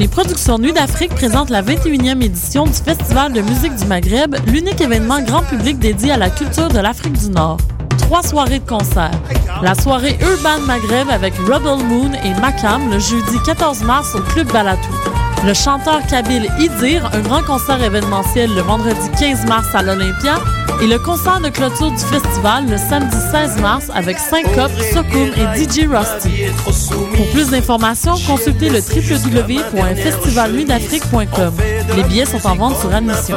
Les productions Nuit d'Afrique présentent la 21e édition du Festival de musique du Maghreb, l'unique événement grand public dédié à la culture de l'Afrique du Nord. Trois soirées de concert. La soirée Urban Maghreb avec Rebel Moon et Makam le jeudi 14 mars au Club Balatou. Le chanteur kabyle Idir, un grand concert événementiel le vendredi 15 mars à l'Olympia, et le concert de clôture du festival le samedi 16 mars avec Syncope, Sokoum et DJ Rusty. Pour plus d'informations, consultez le www.festivalnuitdafrique.com. Les billets sont en vente sur admission.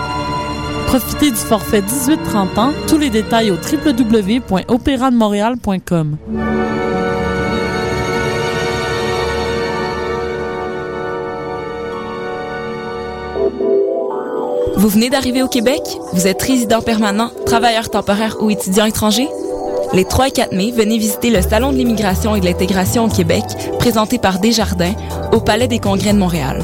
Profitez du forfait 18-30 ans. Tous les détails au www.opérademontréal.com. Vous venez d'arriver au Québec? Vous êtes résident permanent, travailleur temporaire ou étudiant étranger? Les 3 et 4 mai, venez visiter le Salon de l'immigration et de l'intégration au Québec, présenté par Desjardins, au Palais des Congrès de Montréal.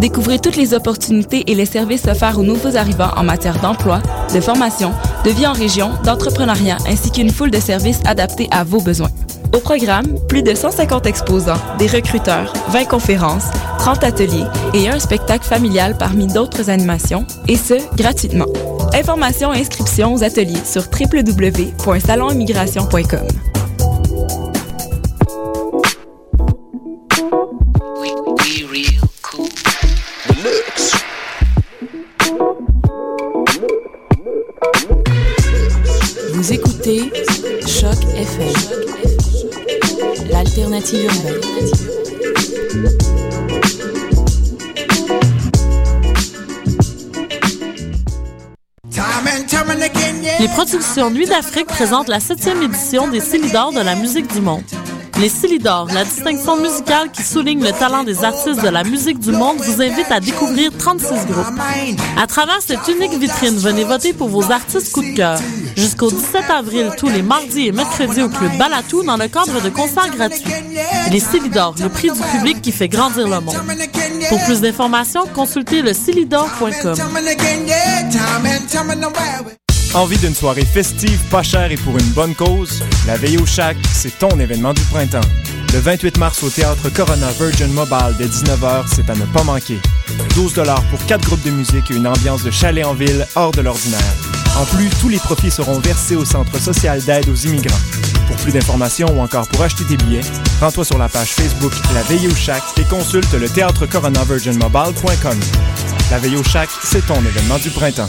Découvrez toutes les opportunités et les services offerts aux nouveaux arrivants en matière d'emploi, de formation, de vie en région, d'entrepreneuriat, ainsi qu'une foule de services adaptés à vos besoins. Au programme, plus de 150 exposants, des recruteurs, 20 conférences, 30 ateliers et un spectacle familial parmi d'autres animations, et ce, gratuitement. Informations et inscriptions aux ateliers sur www.salonimmigration.com. Les productions Nuit d'Afrique présentent la 7e édition des Célidors de la musique du monde. Les Célidors, la distinction musicale qui souligne le talent des artistes de la musique du monde, vous invite à découvrir 36 groupes. À travers cette unique vitrine, venez voter pour vos artistes coup de cœur. Jusqu'au 17 avril, tous les mardis et mercredis au Club Balatou dans le cadre de concerts gratuits. Les Célidors, le prix du public qui fait grandir le monde. Pour plus d'informations, consultez le célidor.com. Envie d'une soirée festive, pas chère et pour une bonne cause? La Veille au Chac, c'est ton événement du printemps. Le 28 mars au Théâtre Corona Virgin Mobile dès 19h, c'est à ne pas manquer. 12 pour 4 groupes de musique et une ambiance de chalet en ville hors de l'ordinaire. En plus, tous les profits seront versés au Centre social d'aide aux immigrants. Pour plus d'informations ou encore pour acheter tes billets, rends-toi sur la page Facebook La Veille au Chac et consulte le théâtre coronavirginmobile.com. La Veille au Chac, c'est ton événement du printemps.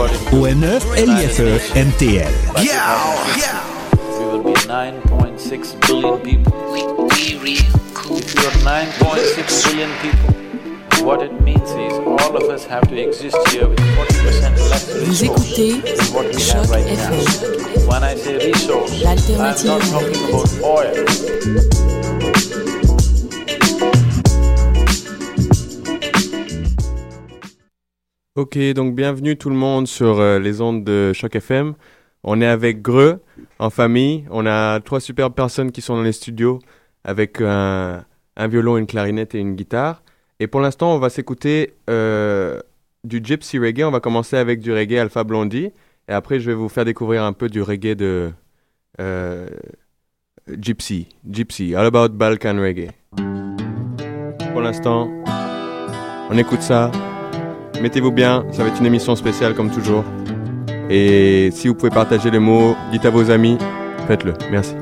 O-N-E-L-I-F-E-M-T-L. Yeah, yeah. 9.6 billion people. If you are 9.6 billion people, what it means is all of us have to exist here with 40% less écoutez than what we have right now. When I say resource, I'm L'alternative not talking about oil. Ok, donc bienvenue tout le monde sur euh, les ondes de Choc FM. On est avec Greux en famille. On a trois superbes personnes qui sont dans les studios avec un, violon, une clarinette et une guitare. Et pour l'instant, on va s'écouter euh, du gypsy reggae. On va commencer avec du reggae Alpha Blondie. Et après, je vais vous faire découvrir un peu du reggae de euh, gypsy. Gypsy, all about Balkan reggae. Pour l'instant, on écoute ça. Mettez-vous bien, ça va être une émission spéciale comme toujours. Et si vous pouvez partager les mots, dites à vos amis, faites-le. Merci.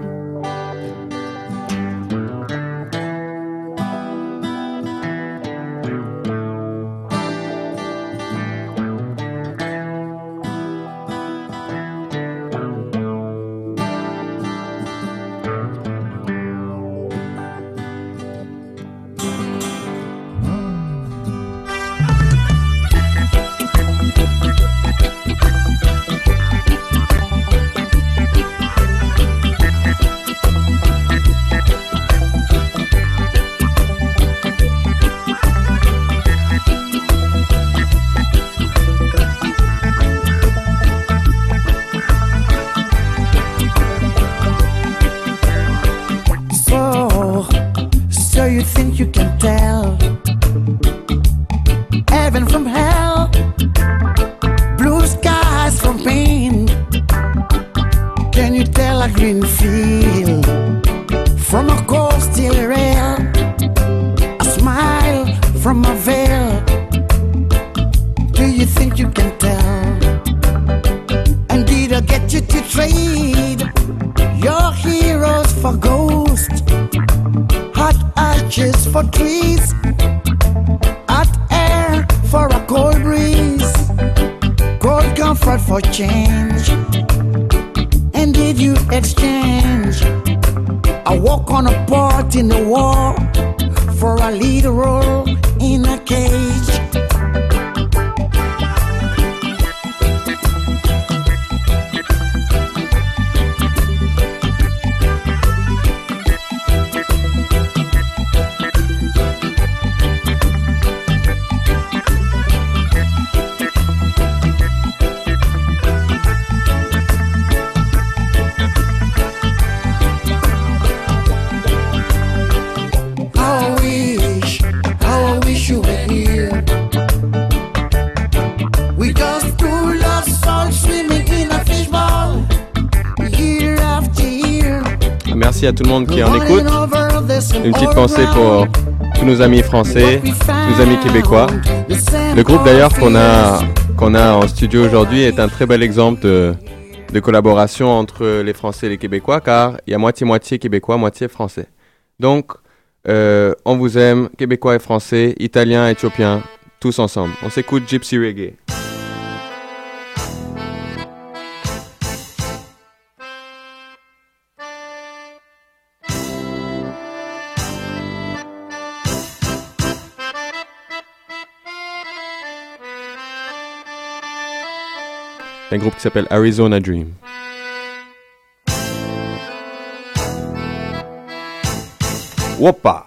Merci à tout le monde qui en écoute. Une petite pensée pour tous nos amis français, nos amis québécois. Le groupe d'ailleurs qu'on a, a en studio aujourd'hui est un très bel exemple de, de collaboration entre les Français et les Québécois car il y a moitié-moitié Québécois, moitié Français. Donc, euh, on vous aime, Québécois et Français, Italiens, Éthiopiens, tous ensemble. On s'écoute Gypsy Reggae. C'est un groupe qui s'appelle Arizona Dream. Whoppa!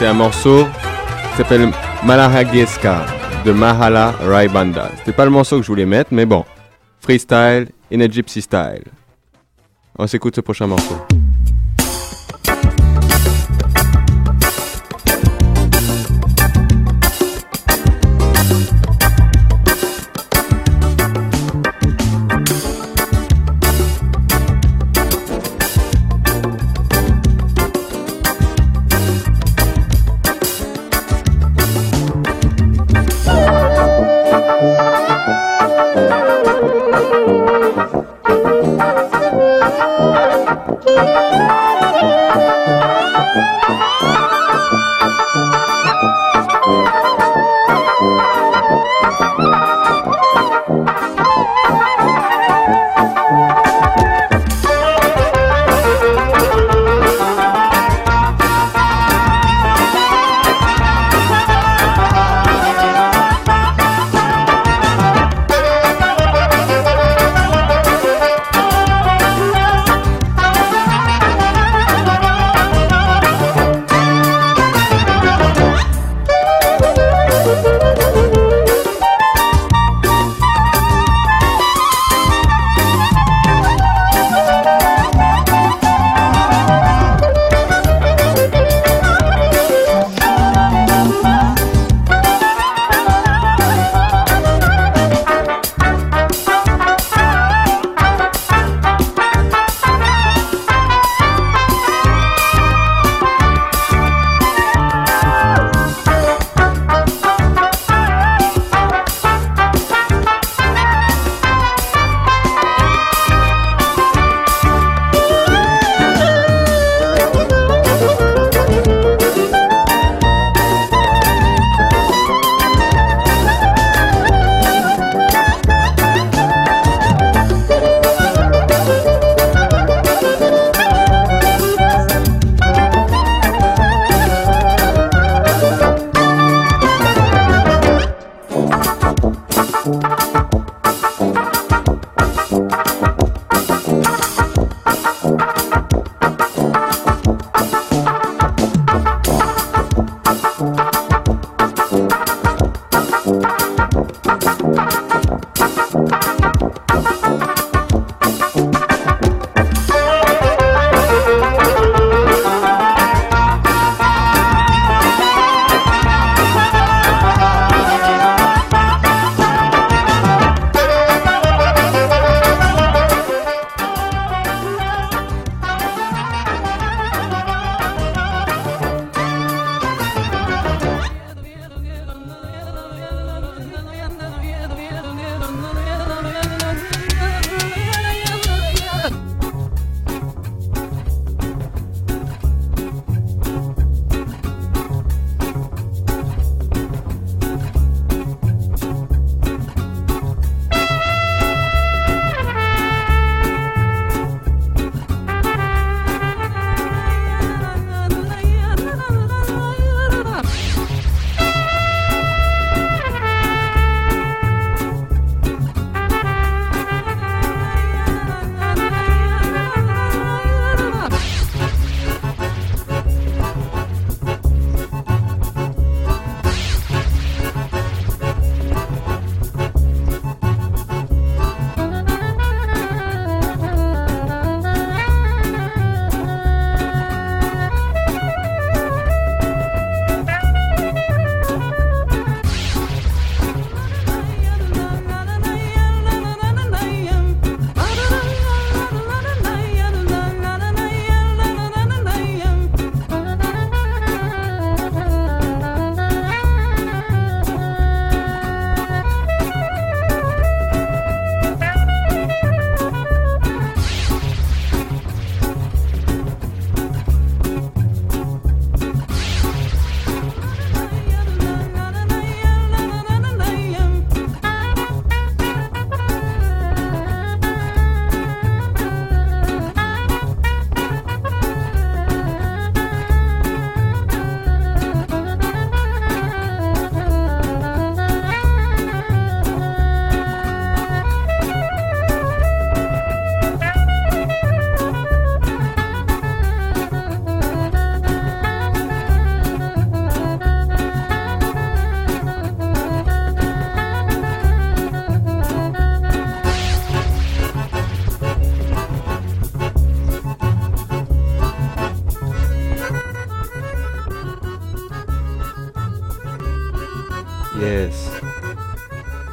C'était un morceau qui s'appelle Malahageska de Mahala Rai Banda. C'était pas le morceau que je voulais mettre, mais bon. Freestyle in a gypsy style. On s'écoute ce prochain morceau.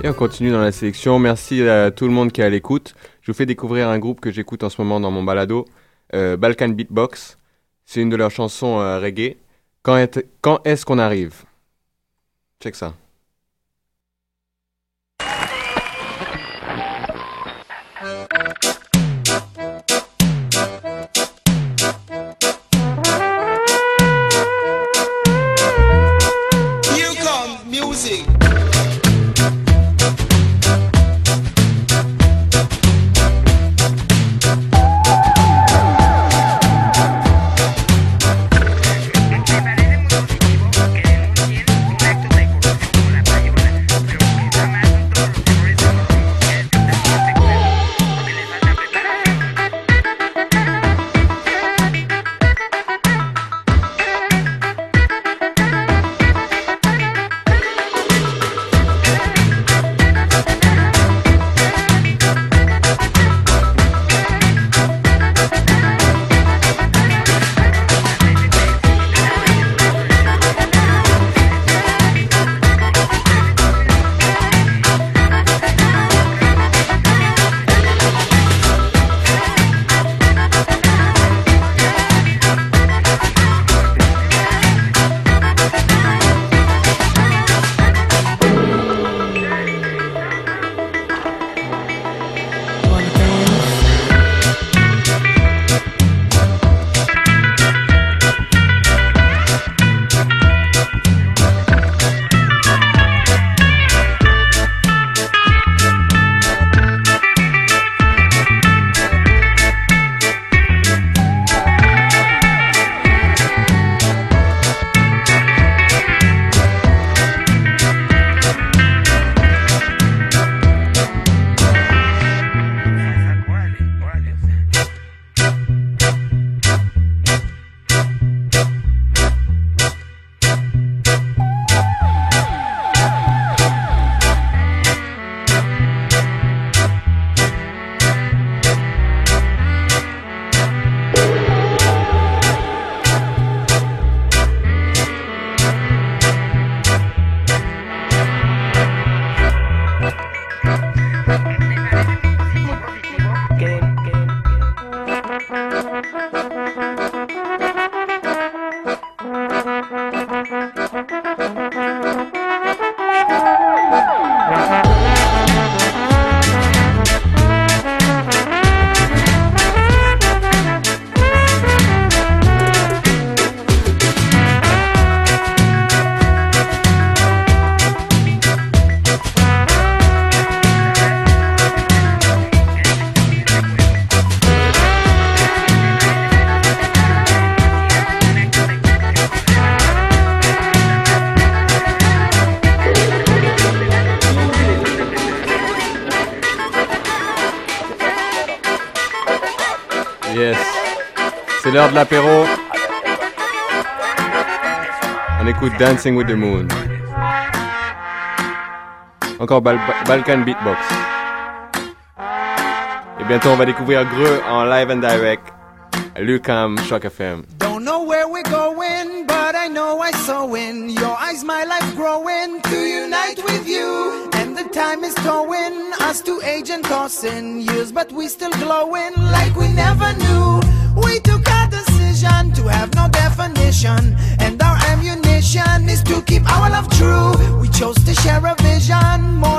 Et on continue dans la sélection. Merci à tout le monde qui est à l'écoute. Je vous fais découvrir un groupe que j'écoute en ce moment dans mon balado, euh, Balkan Beatbox. C'est une de leurs chansons euh, reggae. Quand quand est-ce qu'on arrive? Check ça. Écoute Dancing with the Moon. Encore Bal- Balkan Beatbox. Eh Et bientôt, on va découvrir Greux en live and direct. Lucam Shock FM. Don't know where we're going, but I know I saw in your eyes my life growing to unite with you. And the time is us to age and years, but we still glowing like we never knew. We took decision to have no definition, our love true. We chose to share a vision more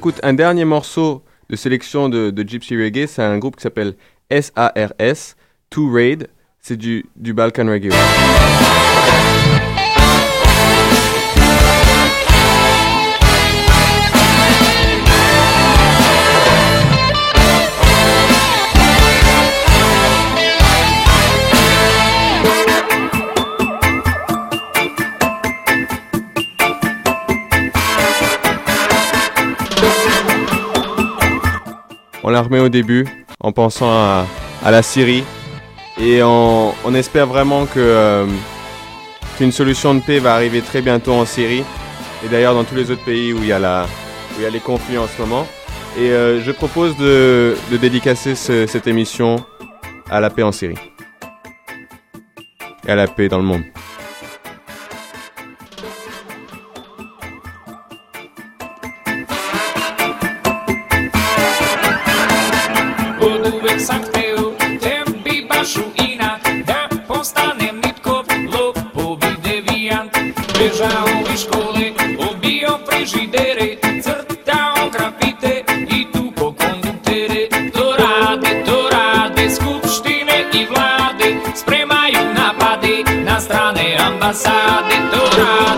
s'écoute un dernier morceau de sélection de, Gypsy Reggae. C'est un groupe qui s'appelle SARS, Two Raid. C'est du, du Balkan Reggae. On la remet au début en pensant à, la Syrie et on, espère vraiment euh, qu'une solution de paix va arriver très bientôt en Syrie et d'ailleurs dans tous les autres pays où il y a, les conflits en ce moment. Et euh, je propose de, dédicacer ce- cette émission à la paix en Syrie et à la paix dans le monde. passar dentro da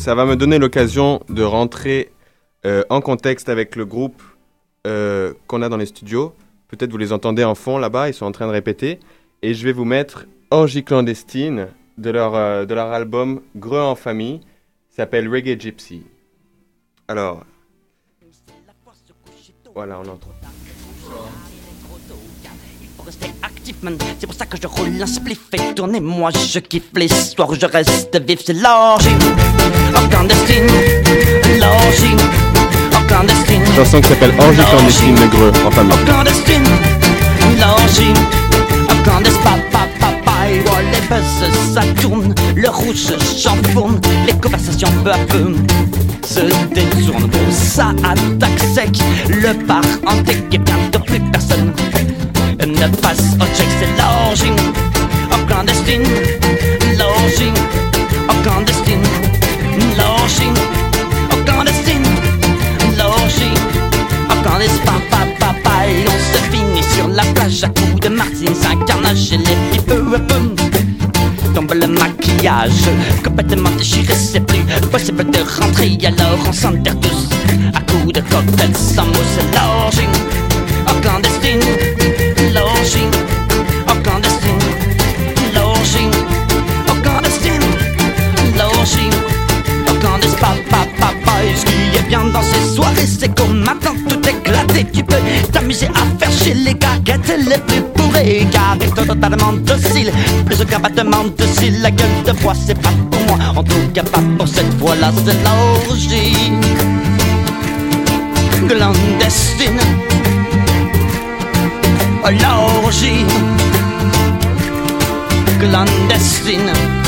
ça va me donner l'occasion de rentrer euh, en contexte avec le groupe euh, qu'on a dans les studios. Peut-être vous les entendez en fond là-bas, ils sont en train de répéter. Et je vais vous mettre Orgie clandestine de leur, euh, de leur album Greux en famille. S'appelle Reggae Gypsy. Alors. Voilà, on entend. Faut C'est pour ça que je roule un spliff et tourner. Moi, je kiffe où je reste vif. C'est l'orgie. En clandestine. L'orgie. En clandestine. Chanson qui s'appelle Orgie clandestine de Greux en famille. En clandestine. L'orgie. En clandestine. Papa, papa. Et oh, les buzz, ça tourne. Le rouge j'enfourne. Les conversations peu à peu se détournent. Pour ça attaque sec. Le bar en tech et bientôt plus personne ne passe au check, c'est l'orgie en clandestine, l'orgie en clandestine, l'orgie en clandestine, l'orgie en clandestine, papa, papa, et on se finit sur la plage à coups de martine, c'est un carnage et les filles peu à peu tombe le maquillage. Complètement déchiré, c'est plus possible de rentrer, alors on s'enterre tous à coups de cocktail sans mots, c'est les plus bourrées, car ils sont totalement dociles, plus aucun battement de cils, la gueule de bois, c'est pas pour moi, en tout cas pas pour cette fois-là, c'est l'orgie. Clandestine. L'orgie. Clandestine.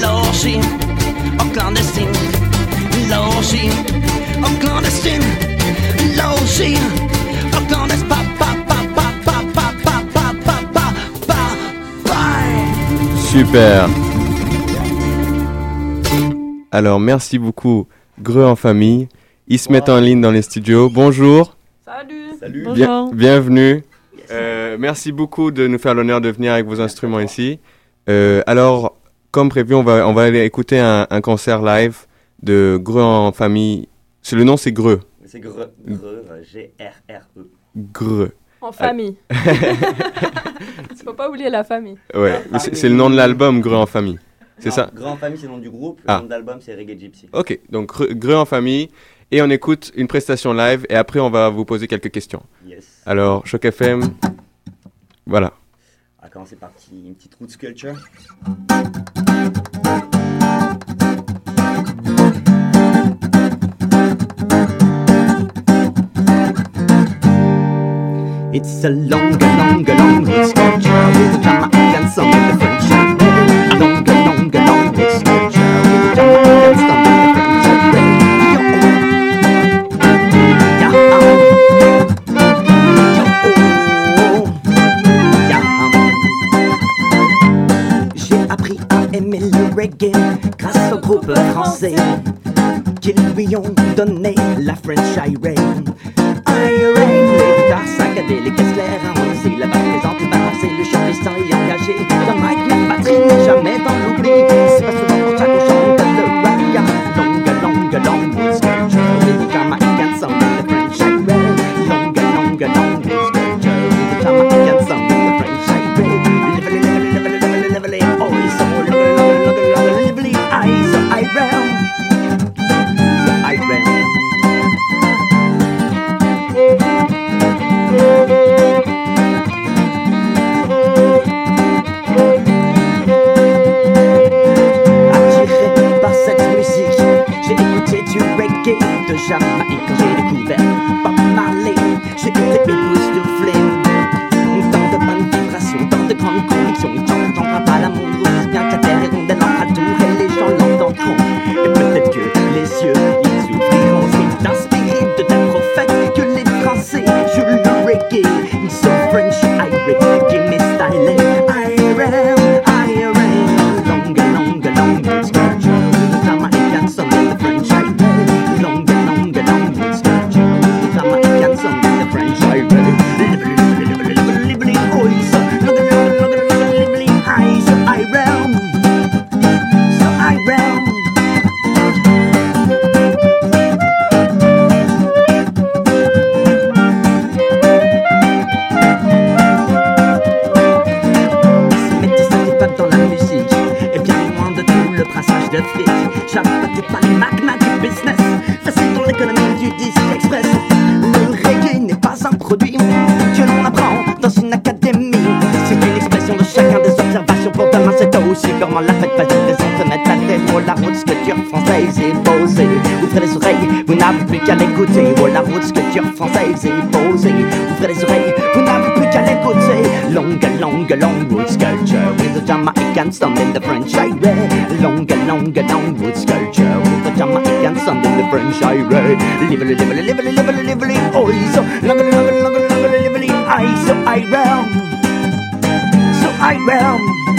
L'orgie en clandestine. L'orgie en clandestine. L'orgie en clandestine. Pa, pa, pa, pa, pa, pa, pa, pa, pa, pa, pa, pa. Super. Alors, merci beaucoup, Greux en famille. Ils se mettent en ligne dans les studios. Bonjour. Salut. Salut. Bienvenue. Euh, merci beaucoup de nous faire l'honneur de venir avec vos instruments ici. Euh, alors, comme prévu, on va, on va aller écouter un, un concert live de Greux en famille. C'est le nom, c'est Greux. C'est Greux, Greux, euh, G-R-R-E. Greux. En famille. Il faut pas oublier la famille. Ouais, c'est c'est le nom de l'album Greux en famille. C'est Non, ça Greux en famille, c'est le nom du groupe. Le Ah. nom d'album, c'est Reggae Gypsy. Ok, donc Greux en famille. Et on écoute une prestation live et après on va vous poser quelques questions. Yes. Alors, Choc FM. Voilà vacances, c'est parti. Une petite route culture. It's a long, long, long route culture with a drama and some of grâce au groupe français qui lui ont donné la French Irene. Irene, les guitares saccadées, les caisses claires harmonisées, la basse présente balancée, le chant puissant et engagé. Dans Mike, la n'est jamais dans l'oubli. C'est pas souvent pour ça しゃないか dire française et posée. Ouvrez les oreilles, vous n'avez plus qu'à l'écouter. Longue, longue, longue roots sculpture with the Jamaican sound in the French Irish. Longue, longue, long roots sculpture with the Jamaican sound in the French Irish. Lively, lively, lively, lively, lively, oh, so longer, longer, longer, longue, lively, I so I realm, so I realm.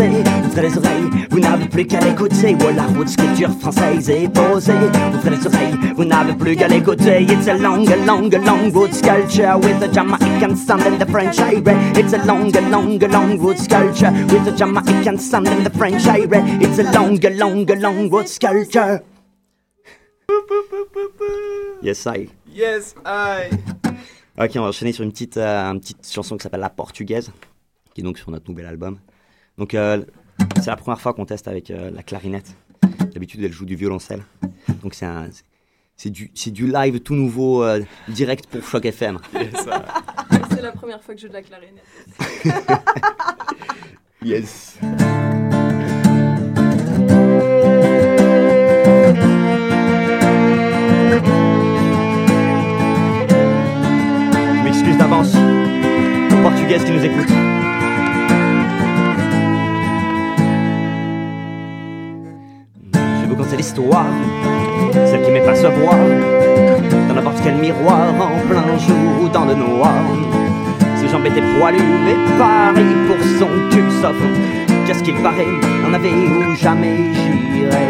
Ouvrez les oreilles, vous n'avez plus qu'à l'écouter. Oh, la route sculpture française est posée. Ouvrez les oreilles, vous n'avez plus qu'à l'écouter. It's a long, long, long wood sculpture with a Jamaican sound and the French irie. It's a long, long, long wood sculpture with a Jamaican sound and the French irie. It's a long, long, long wood sculpture. Yes, I. Yes, I. Ok, on va enchaîner sur une petite, euh, une petite chanson qui s'appelle La Portugaise, qui est donc sur notre nouvel album. Donc, euh, c'est la première fois qu'on teste avec euh, la clarinette. D'habitude, elle joue du violoncelle. Donc, c'est un. C'est du, c'est du live tout nouveau, euh, direct pour Choc FM. C'est la première fois que je joue de la clarinette. Yes. Je m'excuse d'avance aux Portugaises qui nous écoutent. Conter l'histoire, celle qui m'est pas se voir dans n'importe quel miroir en plein jour ou dans le noir. Ses jambes étaient poilues et pareil pour son cul sauf qu'est-ce qu'il paraît, en avait où jamais j'irai.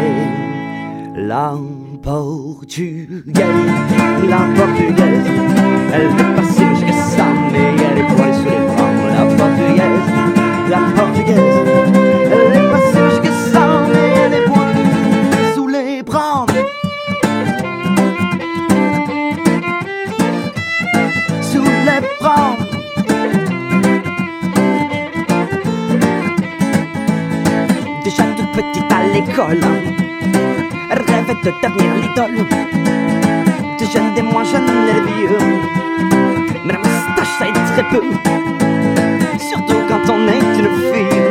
La portugaise, la portugaise, elle est passée jusqu'à ça, mais elle est poilée sous les bras. La portugaise, la portugaise, l'école, rêvait de devenir l'idole des jeunes, des moins jeunes et des vieux. Mais la moustache, ça aide très peu, surtout quand on est une fille.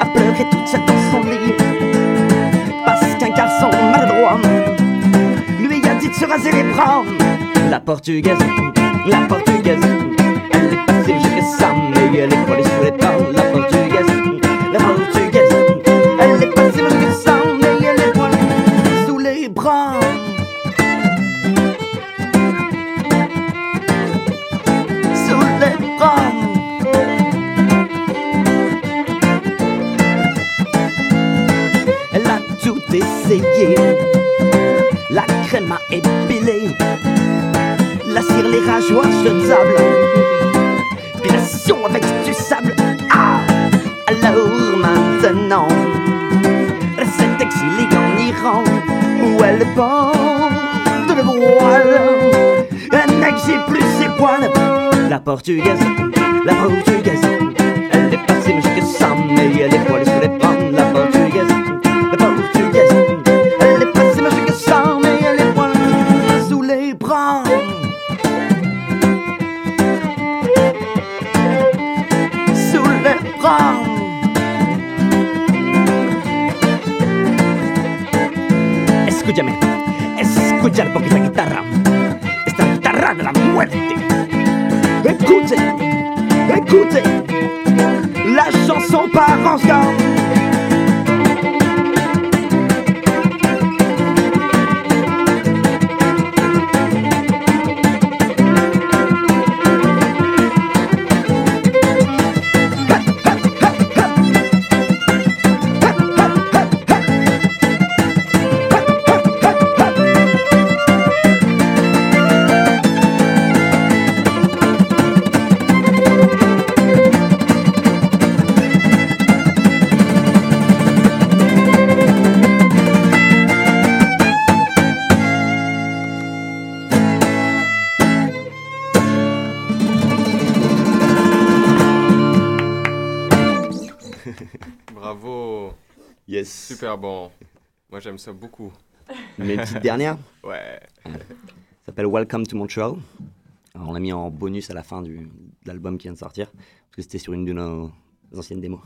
À pleurer toute seule dans son parce qu'un garçon maladroit lui a dit de se raser les bras. La portugaise, la portugaise, elle est passée jusqu'à ça, mais elle est collée sous les dents. La portugaise, la portugaise, essayé. La crème à épiler. La cire, les rageoires jetables. Pilation avec du sable. Ah! Alors maintenant, s'est exilée en Iran. Où elle porte le voile. Elle n'exhibe plus ses poils. La portugaise, la portugaise. Elle est passée jusqu'à ça, mais elle est poilée sous les chanson par Bravo. Yes. Super bon. Moi, j'aime ça beaucoup. Mais une petite dernière Ouais. Ça s'appelle Welcome to Montreal. Alors, on l'a mis en bonus à la fin du, de l'album qui vient de sortir, parce que c'était sur une de nos anciennes démos.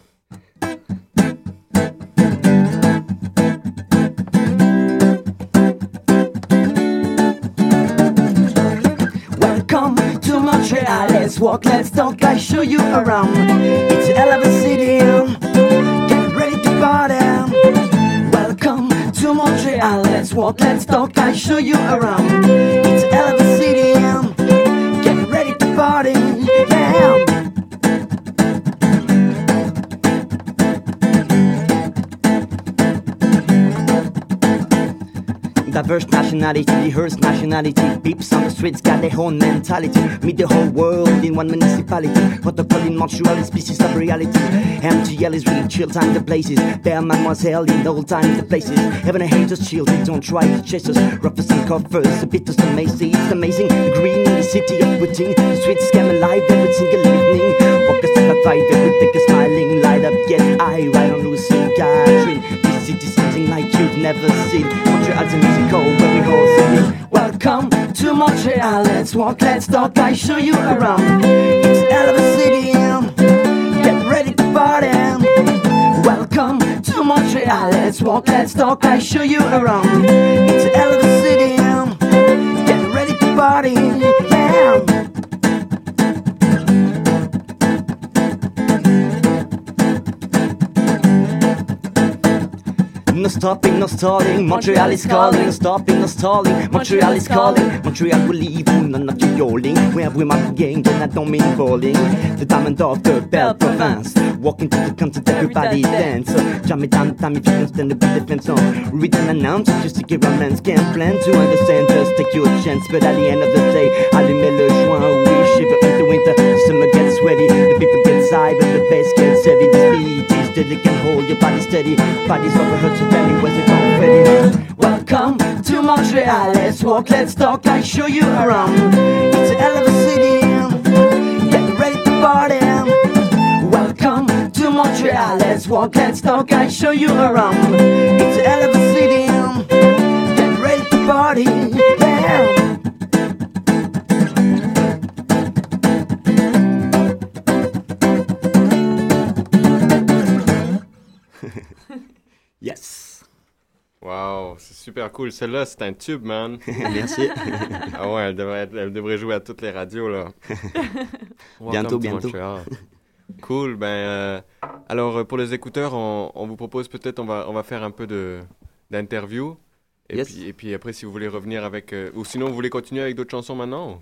Welcome to Montreal. Let's walk, let's talk. I show you around. It's a hell of a city. Party. Welcome to Montreal. Let's walk, let's talk. I show you around. It's a city. Get ready to party. Diverse nationality, diverse nationality. Peeps on the streets got their own mentality. Meet the whole world in one municipality. What Protocol in Montreal is species of reality. MTL is really chill time the places. Bear mademoiselle in old times the places. Heaven and hate us chill, they don't try to chase us. Roughers and covers, a bit of amazing. It's amazing. Green in the city of. The streets scam alive every single evening. Walkers like a vibe, everything is smiling. Light up, get I ride on Lucy Catherine. Like you've never seen. Montreal's a musical where we all sing. Welcome to Montreal. Let's walk, let's talk. I show you around. It's a city. um, Get ready to party. Welcome to Montreal. Let's walk, let's talk. I show you around. It's a city. um, Get ready to party. Yeah. No stopping, no stalling. Montreal is calling. No stopping, no stalling. Montreal is calling. Montreal will leave you, none of you yolling. We might gang, then I don't mean bowling. The diamond of the Belle Province. Walking to the concert, everybody dance. Jam it down, time if you can stand the beat defense song. Read and announce, just to get romance. Can't plan to understand, just take your chance. But at the end of the day, allumer le joint. We shiver in the winter, summer gets sweaty. The people get sigh, but the bass gets heavy. The beat is deadly, can hold your body steady. Body's overheard, so tell me where's the confetti. Welcome to Montreal, let's walk, let's talk, I show you around. It's a hell of a city, get ready to party. Welcome to Montreal, let's walk, let's talk, I show you around. It's a hell of a city, get ready to party. Yeah. Wow, c'est super cool. Celle-là, c'est un tube, man. Merci. ah ouais, elle devrait, être- elle devrait jouer à toutes les radios, là. Bientôt, bientôt. Cool, ben... euh, alors, euh, pour les écouteurs, on, on vous propose peut-être, on va, on va faire un peu d'interview. Et, Yes. puis, et puis après, si vous voulez revenir avec... euh, ou sinon, vous voulez continuer avec d'autres chansons maintenant?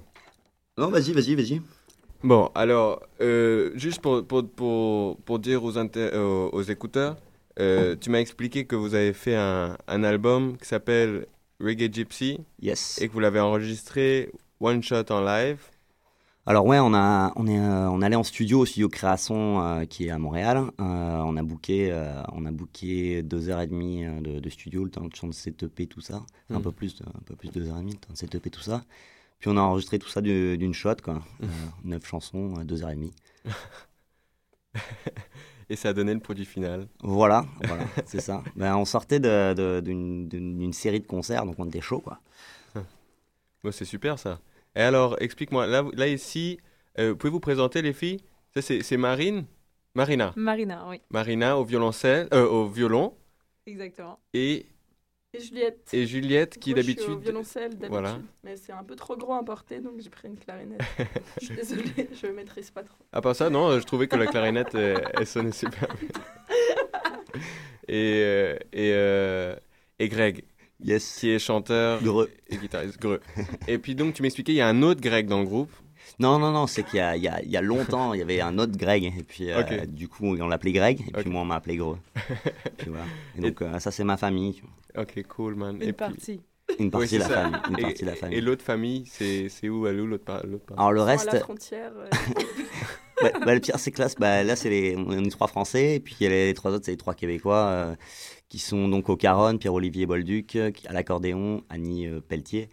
Non, vas-y, vas-y, vas-y. Bon, alors, euh, juste pour, pour, pour, pour dire aux, aux écouteurs, euh, tu m'as expliqué que vous avez fait un, un album qui s'appelle Reggae Gypsy. Yes. Et que vous l'avez enregistré one shot en live. Alors ouais, on a, on est, euh, on allait en studio au studio Création euh, qui est à Montréal. Euh, on a booké, on a booké deux heures et demie de, de studio, le temps de chanter EP tout ça, un Mhm. peu plus, de, un peu plus de deux heures et demie, le temps de EP tout ça. Puis on a enregistré tout ça du- d'une shot quoi, neuf chansons, deux heures et demie. Et ça a donné le produit final. Voilà, voilà, c'est ça. Ben, on sortait d'une série de concerts, donc on était chaud quoi. Bon, c'est super ça. Et alors, explique-moi, là, là ici, euh, pouvez-vous présenter les filles? Ça, c'est c'est Marine? Marina? Marina, oui. Marina au violoncelle, euh, au violon. Exactement. Et, Et Juliette. et Juliette qui d'habitude. au violoncelle d'habitude. Voilà. Mais c'est un peu trop gros à porter, donc j'ai pris une clarinette. je suis désolée, je maîtrise pas trop. À part ça, non, je trouvais que la clarinette, elle sonnait super bien. Et, euh, et, euh, et Greg, yes. qui est chanteur Greux. et guitariste. Greux. Et puis donc, tu m'expliquais, il y a un autre Greg dans le groupe. Non, non, non, c'est qu'il y a, il y, a, il y a longtemps, il y avait un autre Greg, et puis euh, du coup, on l'appelait Greg, et puis moi, on m'a appelé Gros. Puis voilà. Et donc, euh, ça, c'est ma famille. Ok, cool, man. Une et puis- partie. Une partie Oui, la famille, une Et- partie de la famille. Et l'autre famille, c'est c'est où, elle est où l'autre par- l'autre partie Alors, le reste. à la frontière. euh, bah, bah, le pire, c'est que là, bah, là, c'est les, on est trois Français, et puis il y a les trois autres, c'est les trois Québécois, euh, qui sont donc au Caronne, Pierre-Olivier Bolduc, euh, à l'accordéon, Annie euh, Pelletier,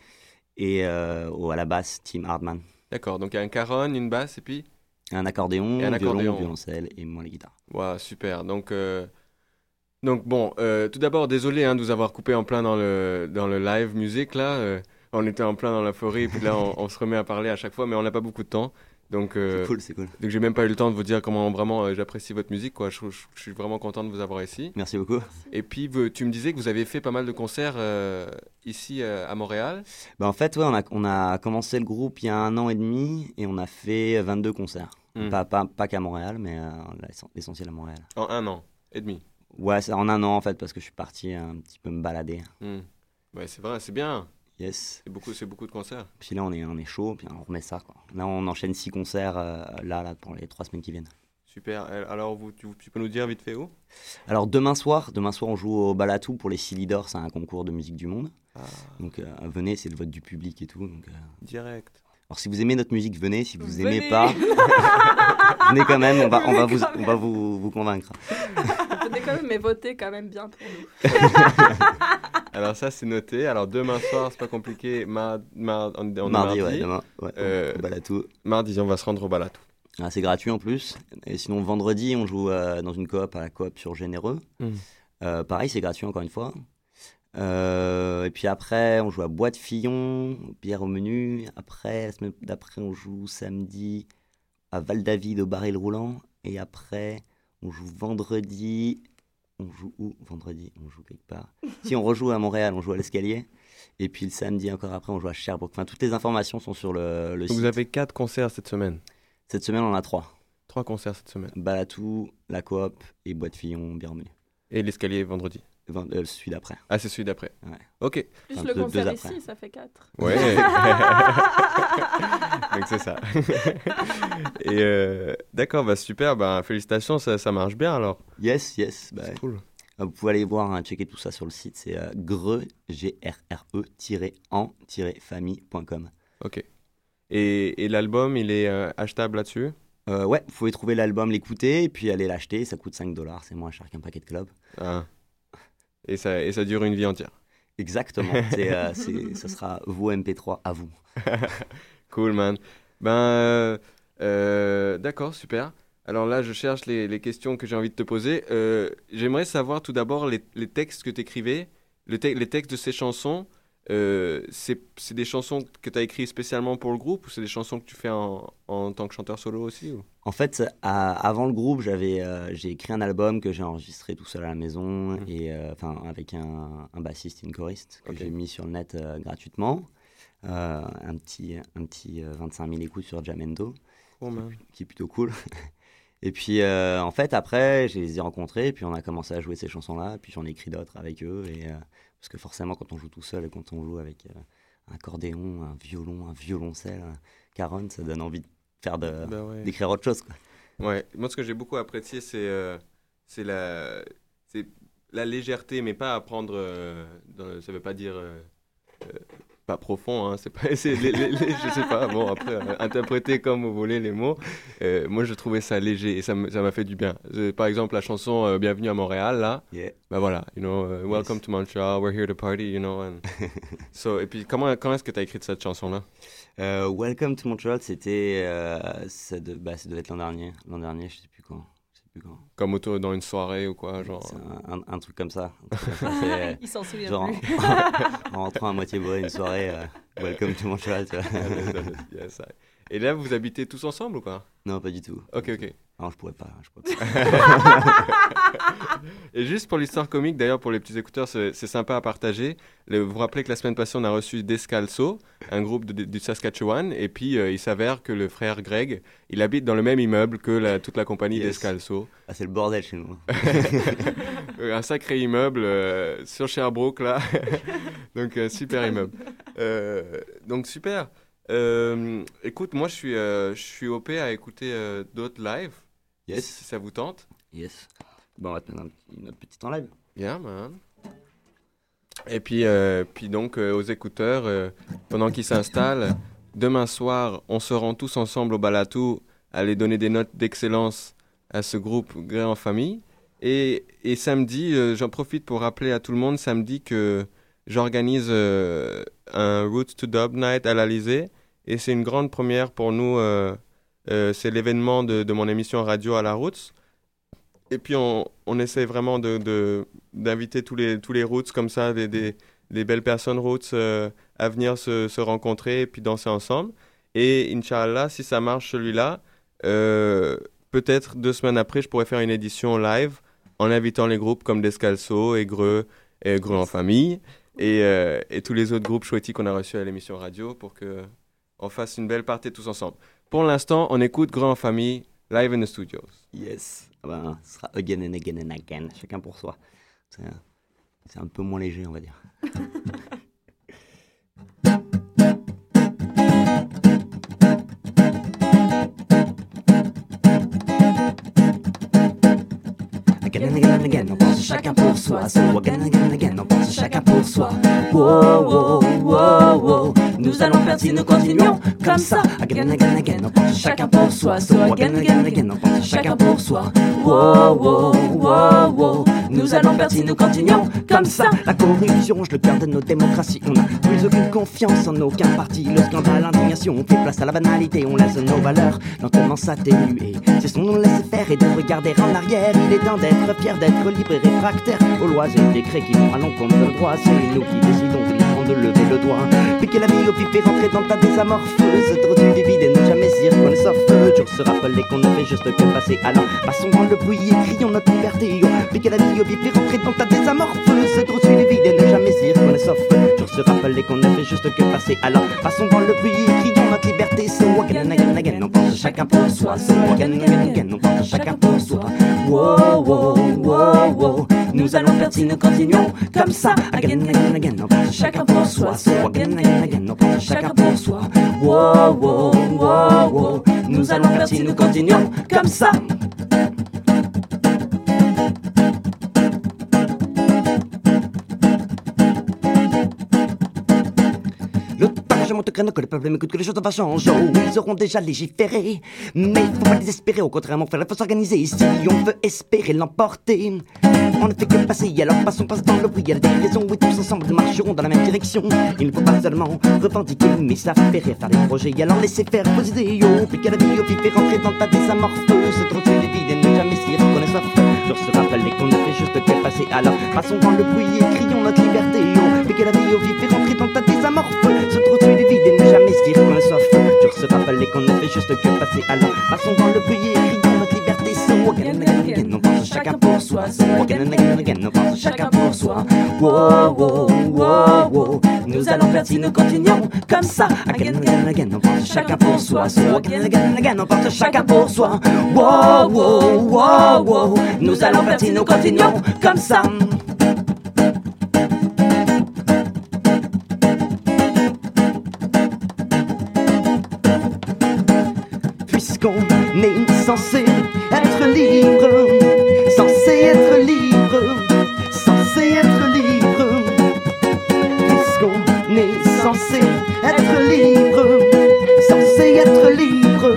et euh, au, à la basse, Tim Hardman. D'accord, donc il y a un caronne, une basse et puis? Un accordéon, Et un violon, accordéon. violoncelle, et moi les guitares. Wow, super. Donc, euh, donc bon, euh, tout d'abord, désolé hein, de vous avoir coupé en plein dans le, dans le live musique là. euh, on était en plein dans la forêt et puis là, on, on se remet à parler à chaque fois, mais on n'a pas beaucoup de temps. Donc, euh, C'est cool, c'est cool. Donc, j'ai même pas eu le temps de vous dire comment vraiment j'apprécie votre musique. Quoi. Je, je- je suis vraiment content de vous avoir ici. Merci beaucoup. Et puis, tu me disais que vous avez fait pas mal de concerts ici à Montréal. Bah, en fait, ouais, on, a, on a commencé le groupe il y a un an et demi, et on a fait 22 concerts. Hmm. Pas, pas, pas qu'à Montréal, mais l'ess- l'essentiel à Montréal. En un an et demi. Ouais, c'est en un an en fait, parce que je suis parti un petit peu me balader. Hmm. Ouais, c'est vrai, c'est bien. Yes. C'est beaucoup, c'est beaucoup de concerts. Puis là, on est, on est chaud, puis on remet ça. Quoi. Là, on enchaîne six concerts euh, là, là, pour les trois semaines qui viennent. Super. Euh, Alors, vous, tu, tu peux nous dire vite fait où? Alors, demain soir, demain soir, on joue au Balatou pour les 6 leaders, c'est un concours de musique du monde. Donc euh, venez, c'est le vote du public et tout. Donc, euh, Direct. Alors si vous aimez notre musique, venez. Si vous Venez. aimez pas, venez quand même. On va, on va, vous, on va vous, vous convaincre. Venez quand même, mais votez quand même bien pour nous. Alors ça c'est noté. Alors demain soir c'est pas compliqué. Mar- mar- on, on est Mardi, ouais, demain, ouais, Euh, au Balatou. Mardi on va se rendre au Balatou. Ah, c'est gratuit en plus. Et sinon, vendredi, on joue euh, dans une coop à la coop sur Généreux. Mm. Euh, pareil, c'est gratuit encore une fois. Euh, et puis après, on joue à Bois de Fillon, bière au menu. Après, la semaine d'après, on joue samedi à Val-David au baril roulant. Et après, on joue vendredi. On joue où? Vendredi, on joue quelque part. si on rejoue à Montréal, on joue à l'escalier. Et puis le samedi, encore après, on joue à Sherbrooke. Enfin, toutes les informations sont sur le, le Donc, site. vous avez quatre concerts cette semaine? Cette semaine, on en a trois. Trois concerts cette semaine. Balatou, la coop et Bois de Fillon, bière au menu. Et l'escalier vendredi? Euh, celui d'après. Ah c'est celui d'après. Ouais. Ok. Plus Enfin, le deux- deux concert après. ici, ça fait 4. Ouais. Donc c'est ça. Et euh, d'accord, bah super, bah félicitations, ça, ça marche bien alors. Yes, yes. bah, C'est cool. euh, Vous pouvez aller voir, hein, checker tout ça sur le site. C'est euh, greux, G-R-R-E-en-famille.com. Ok. Et, et l'album, il est euh, achetable là-dessus? Euh, ouais, vous pouvez trouver l'album, l'écouter, et puis aller l'acheter. Ça coûte 5 dollars. C'est moins cher qu'un paquet de club. Ah. Et ça, et ça dure une vie entière. Exactement. Euh, ce sera vos MP3 à vous. Cool, man. Ben, euh, euh, d'accord, super. Alors là, je cherche les, les questions que j'ai envie de te poser. Euh, J'aimerais savoir tout d'abord les, les textes que tu écrivais, le te- les textes de ces chansons. c'est c'est des chansons que tu as écrites spécialement pour le groupe ou c'est des chansons que tu fais en, en tant que chanteur solo aussi ou? En fait, à- avant le groupe, j'avais, euh, j'ai écrit un album que j'ai enregistré tout seul à la maison, et euh, avec un, un bassiste et une choriste que j'ai mis sur le net euh, gratuitement. Un petit, un petit euh, 25 000 écoutes sur Jamendo, man. qui est plutôt cool. Et puis, en fait, après, je les ai rencontrés, et puis on a commencé à jouer ces chansons-là, puis j'en ai écrit d'autres avec eux, et, parce que forcément, quand on joue tout seul et quand on joue avec un accordéon, un violon, un violoncelle, un caronne, ça donne envie de faire de, Bah ouais. d'écrire autre chose. Quoi. Ouais, moi ce que j'ai beaucoup apprécié, c'est euh, c'est la, c'est la légèreté, mais pas à prendre. euh, dans- ça veut pas dire. Pas profond, hein, c'est pas. c'est les- les- les- je sais pas, bon, après, euh, interpréter comme vous voulez les mots. Euh, moi je trouvais ça léger et ça m'a fait du bien. Euh, par exemple, la chanson euh, Bienvenue à Montréal, là. Yeah. Bah voilà, you know, uh, welcome to Montreal, we're here to party, you know. And... so, et puis, comment, quand est-ce que tu as écrit cette chanson-là? Welcome to Montreal, c'était. ça, de, bah, ça devait être l'an dernier. L'an dernier, je sais plus quand. Plus. Comme autour dans une soirée ou quoi, genre. C'est un, un- un truc comme ça. Un truc comme ça, c'est- Il s'en souvient genre, plus. En, en rentrant à moitié bourré une soirée, euh, Welcome to Montreal, tu vois. Yes, I- Et là, vous habitez tous ensemble ou pas? Non, pas du tout. Ok, ok. Non, je pourrais pas. Je pourrais pas. Et juste pour l'histoire comique, d'ailleurs, pour les petits écouteurs, c'est sympa à partager. Vous vous rappelez que la semaine passée, on a reçu Descalso, un groupe de- du Saskatchewan, et puis euh, il s'avère que le frère Greg, il habite dans le même immeuble que la- toute la compagnie Yes. Descalso. Ah, c'est le bordel chez nous. Un sacré immeuble euh, sur Sherbrooke, là. donc, euh, super immeuble. Donc, super. Euh, écoute, moi, je suis, euh, je suis OP à écouter euh, d'autres lives. Yes. Si ça vous tente. Yes. Bon, on va te mettre un une autre petite en live. Yeah, man. Et puis, euh, puis donc, euh, aux écouteurs, euh, pendant qu'ils s'installent, demain soir, on se rend tous ensemble au Balatou, aller donner des notes d'excellence à ce groupe Gré en famille. Et, et samedi, euh, j'en profite pour rappeler à tout le monde, samedi, que j'organise euh, un Roots to Dub Night à l'Alizé. Et c'est une grande première pour nous. euh, euh, c'est l'événement de, de mon émission radio à la Roots. Et puis on, on essaie vraiment de, de- d'inviter tous les, tous les roots comme ça, des, des, des belles personnes roots euh, à venir se, se rencontrer et puis danser ensemble. Et Inch'Allah, si ça marche celui-là, peut-être deux semaines après, je pourrais faire une édition live en invitant les groupes comme Descalso et Greux, et Greux en famille, et, euh, et tous les autres groupes chouettis qu'on a reçus à l'émission radio pour que on fasse une belle partie tous ensemble. Pour l'instant, on écoute en famille live in the studios. Yes. Ah ben, ce sera again and again and again, chacun pour soi. C'est un peu moins léger, on va dire. On pense chacun pour soi. On pense chacun pour soi. Nous allons perdre si nous continuons comme ça. On pense chacun pour soi. On pense chacun pour soi. Nous allons perdre si nous continuons comme ça. La corruption, je le cœur de nos démocraties. On n'a plus aucune confiance en aucun parti. Le scandale, l'indignation, on fait place à la banalité. On laisse nos valeurs lentement s'atténuer. C'est son nom laisser faire et de regarder en arrière. Il est temps d'être fier, d'être libre et réfractaire aux lois et décrets qui vont à l'encontre de droit. C'est nous qui décidons de lever le doigt. Piquer la vie au et rentrer dans ta désamorpheuse. Trop du vide et ne jamais dire qu'on est sauf. Toujours se rappeler qu'on ne fait juste que passer. Alors passons dans le bruit et crions notre liberté. Piquer la vie au et rentrer dans ta désamorpheuse. Trop du vide et ne jamais dire qu'on est sauf. Toujours se rappeler qu'on ne fait juste que passer. Alors passons dans le bruit et crions notre liberté. So again, again, again, on pense chacun pour soi. So again, again, again, on pense chacun pour soi. Wow, wow, wow, wow. Nous allons perdre si nous continuons comme ça. Chacun pour soi. Chacun pour soi. Wow, wow, wow, wow. Nous allons perdre si nous continuons comme ça. Crâne que le peuple m'écoute que les choses vont changer. Ils auront déjà légiféré. Mais faut pas désespérer, au contraire, mon frère, il faut s'organiser. Si on veut espérer l'emporter, on ne fait que passer. Alors passons, passe dans le bruit, il y a des raisons. Oui, tous ensemble, marcherons dans la même direction. Il ne faut pas seulement revendiquer, mais s'affairer, faire des projets. Alors laissez faire vos idées. Oh, piquer la vie au pif rentrer dans ta désamorpheuse. Trop tuer les vides et ne jamais s'y reconnaître. Sur se rappeler qu'on ne fait juste que passer. Alors passons dans le bruit et crions notre liberté. Oh, piquer la vie au et rentrer dans ta désamorpheuse. Jamais se dire qu'on soif. Sur se rappeler qu'on ne fait juste que passer. Alors passons dans le bruit et crions notre liberté. So again, again, again, on pense chacun pour soi. So again, again, again, on pense chacun pour soi. Wow, wow, wow, wow. Nous allons perdre si nous continuons comme ça. Again, again, again, on pense chacun pour soi. So again, again, again, on pense chacun pour soi. Wow, wow, wow, wow. Nous allons perdre si nous continuons comme ça. Puisqu'on est censé être libre, censé être libre, censé être libre. Puisqu'on est censé être libre, censé être libre,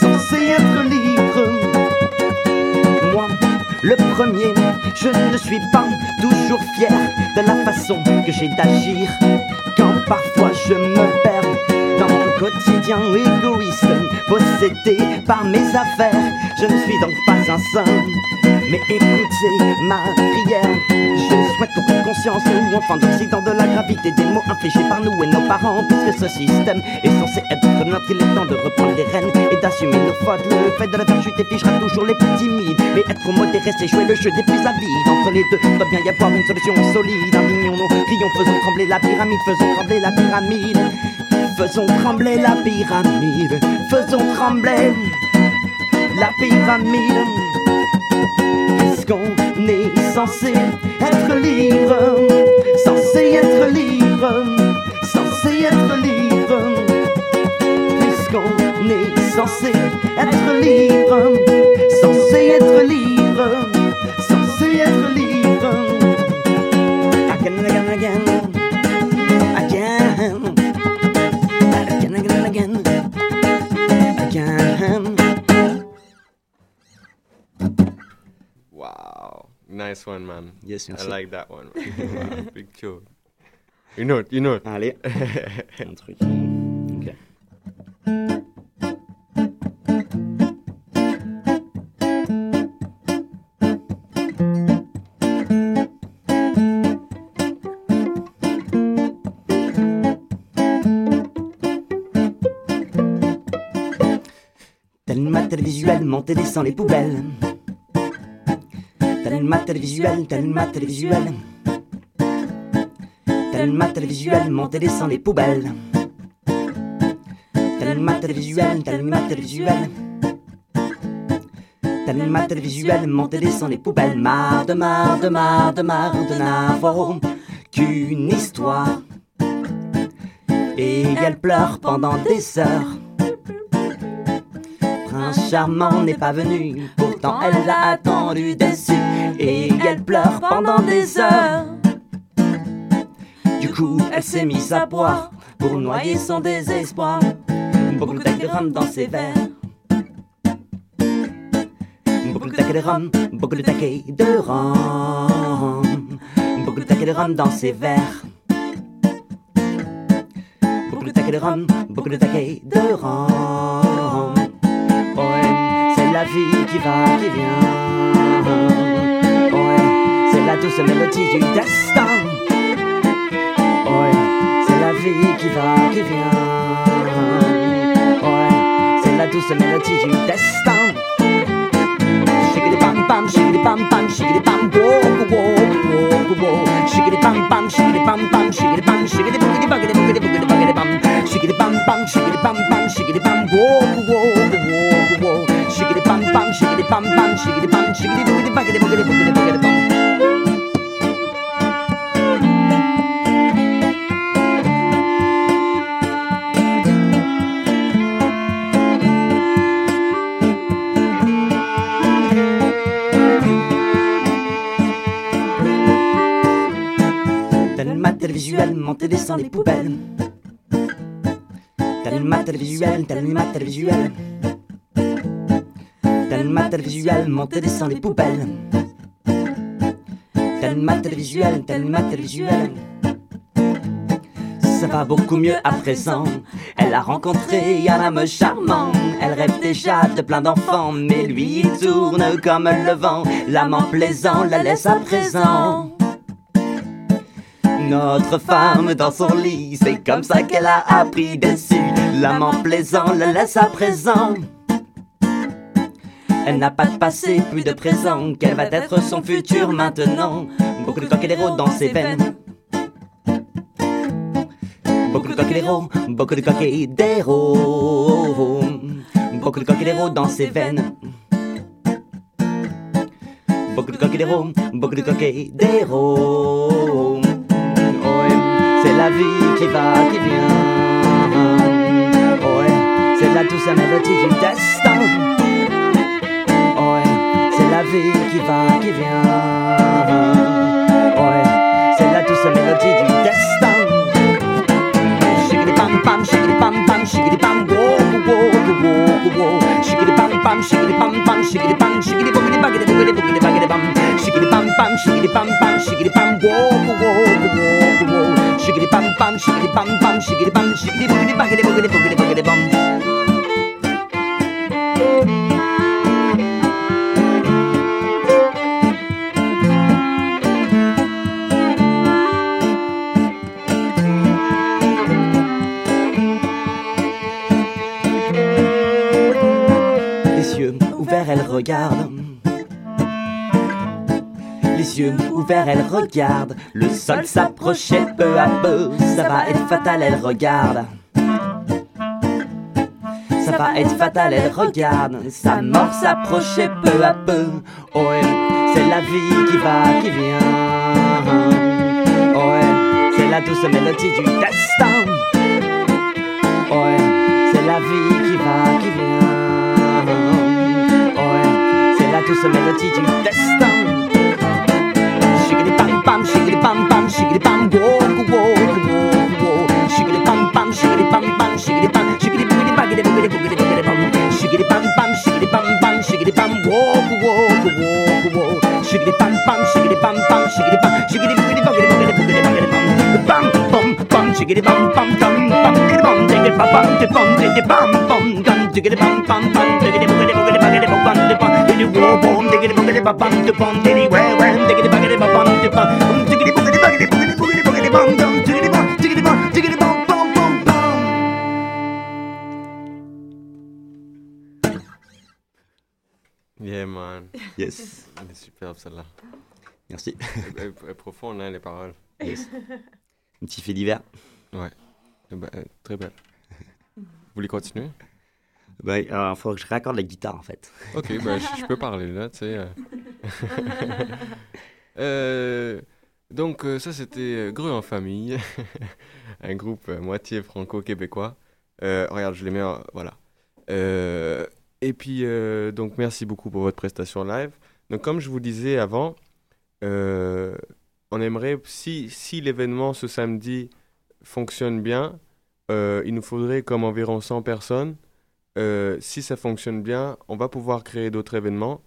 censé être libre. Moi, le premier, je ne suis pas toujours fier de la façon que j'ai d'agir. Quand parfois je me perds dans mon quotidien égoïste, possédé par mes affaires, je ne suis donc pas un saint. Mais écoutez ma prière, je souhaite qu'on prenne conscience, nous enfants d'Occident, de la gravité des mots infligés par nous et nos parents, puisque ce système est censé être notre, il est temps de reprendre les rênes et d'assumer nos fautes. Le fait de la faire chuter figera toujours les plus timides, mais être modéré, c'est jouer le jeu des plus avides. Entre les deux, doit bien y avoir une solution solide. Indignons-nous, crions, faisons trembler la pyramide, faisons trembler la pyramide. Faisons trembler la pyramide, faisons trembler la pyramide. Puisqu'on est censé être libre, censé être libre, censé être libre. Puisqu'on est censé être libre, censé être libre, Nice one, man. Yes, I merci. like that one. Wow, Big tune. Une autre, une autre. Allez, un truc. Ok. Tellement télévisuel, monter descend les poubelles. Tellement télévisuel, tellement télévisuel. Tellement télévisuel, monter descend les poubelles. Tellement télévisuel, tellement télévisuel. Tellement télévisuel, monter descend les poubelles. Marre de marre de marre de marre de n'avoir qu'une histoire. Et elle pleure pendant des heures. Prince charmant n'est pas venu, pourtant elle l'a attendu déçu. Et elle pleure pendant des heures. Du coup, elle s'est mise à boire pour noyer son désespoir. Beaucoup de rhum dans ses verres. Beaucoup de de rhum, beaucoup de taquets de rhum. Beaucoup de taquets de rhum dans ses verres. Beaucoup de taquets de rhum, beaucoup de taquets de rhum. Ouais, c'est la vie qui va, qui vient. Ouais, c'est la douce mélodie du destin. Ouais, c'est la vie qui va, qui vient. Ouais, c'est la douce mélodie du destin. Shiggity bam bam, shiggity bam bam, shiggity bam, whoa whoa whoa whoa. Shiggity bam bam, shiggity bam bam, shiggity bam, shiggity boogity buggity boogity boogity buggity bam. Shiggity bam bam, shiggity bam bam, shiggity bam, whoa whoa whoa whoa. Shiggity bam bam, shiggity bam bam, shiggity bam, shiggity boogity buggity boogity boogity buggity bam. Télévisuel, monter descend les poubelles. Tellement télévisuel, tellement télévisuel. Tellement télévisuel, monter descend les poubelles. Tellement télévisuel, tellement télévisuel. Ça va beaucoup mieux à présent. Elle a rencontré un homme charmant. Elle rêve déjà de plein d'enfants, mais lui il tourne comme le vent. L'amant plaisant la laisse à présent. Notre femme dans son lit, c'est comme ça qu'elle a appris dessus. L'amant plaisant la laisse à présent. Elle n'a pas de passé, plus de présent. Quel va être son futur maintenant Beaucoup de coqueléro dans ses veines. Beaucoup de coqueléro, beaucoup de coqueléro. Beaucoup de coqueléro dans ses veines. Beaucoup de coqueléro, beaucoup de coqueléro. C'est la vie qui va, qui vient. Ouais, c'est la douce mélodie du destin. Ouais, c'est la vie qui va, qui vient. Ouais, c'est la douce mélodie du destin. Bam bam, shiggity bam bam, shiggity bam, whoa whoa whoa whoa. Shiggity bam bam, shiggity bam bam, shiggity bam, shiggity buggity boogity boogity elle regarde. Yeux ouverts, elle regarde. Le sol s'approchait peu à peu. Ça va être fatal, elle regarde. Ça va être fatal, elle regarde. Sa mort s'approchait peu à peu. Oh, ouais, c'est la vie qui va, qui vient. Oh, ouais, c'est la douce mélodie du destin. Oh, ouais, c'est la vie qui va, qui vient. Ouais, c'est la douce mélodie du destin. shiggity bang, whoa, whoa, whoa, whoa, shiggity bang, bang, shiggity bang, bang, shiggity bang, shiggity boogity, boogity, boogity, boogity, boogity, bang, shiggity bang, bang, shiggity bang, bang, shiggity bang, whoa, whoa, whoa, whoa, shiggity bang, bang, shiggity bang, bang, shiggity bang, shiggity boogity, boogity, boogity, boogity, boogity, bang, bang, bum, bum, shiggity bang, bang, bum, bum, diggity bum, diggity bum, bum, diggity bum, diggity bum, bum, gun, diggity bum, bum, bum, diggity boogity, boogity, boogity, bum, bum, diggity, whoa, boom, diggity, boogity, bum, bum, diggity, bum, diggity, where, where, diggity, boogity, bum, bum, diggity, bum. Yes. Elle est superbe, celle-là. Merci. Elle, elle- est profonde, hein, les paroles. Yes. Un petit fait divers. Ouais. Eh ben, euh, très belle. Vous voulez continuer? Ben, il faut que je raccorde la guitare en fait. Ok, ben, je, je peux parler là, tu sais. euh. Euh, donc, euh, ça, c'était euh, Greux en famille, un groupe euh, moitié franco-québécois. Euh, regarde, je les mets en... Voilà. Euh, et puis, euh, donc, merci beaucoup pour votre prestation live. Donc, comme je vous disais avant, euh, on aimerait, si, si l'événement ce samedi fonctionne bien, euh, il nous faudrait comme environ 100 personnes. Si ça fonctionne bien, on va pouvoir créer d'autres événements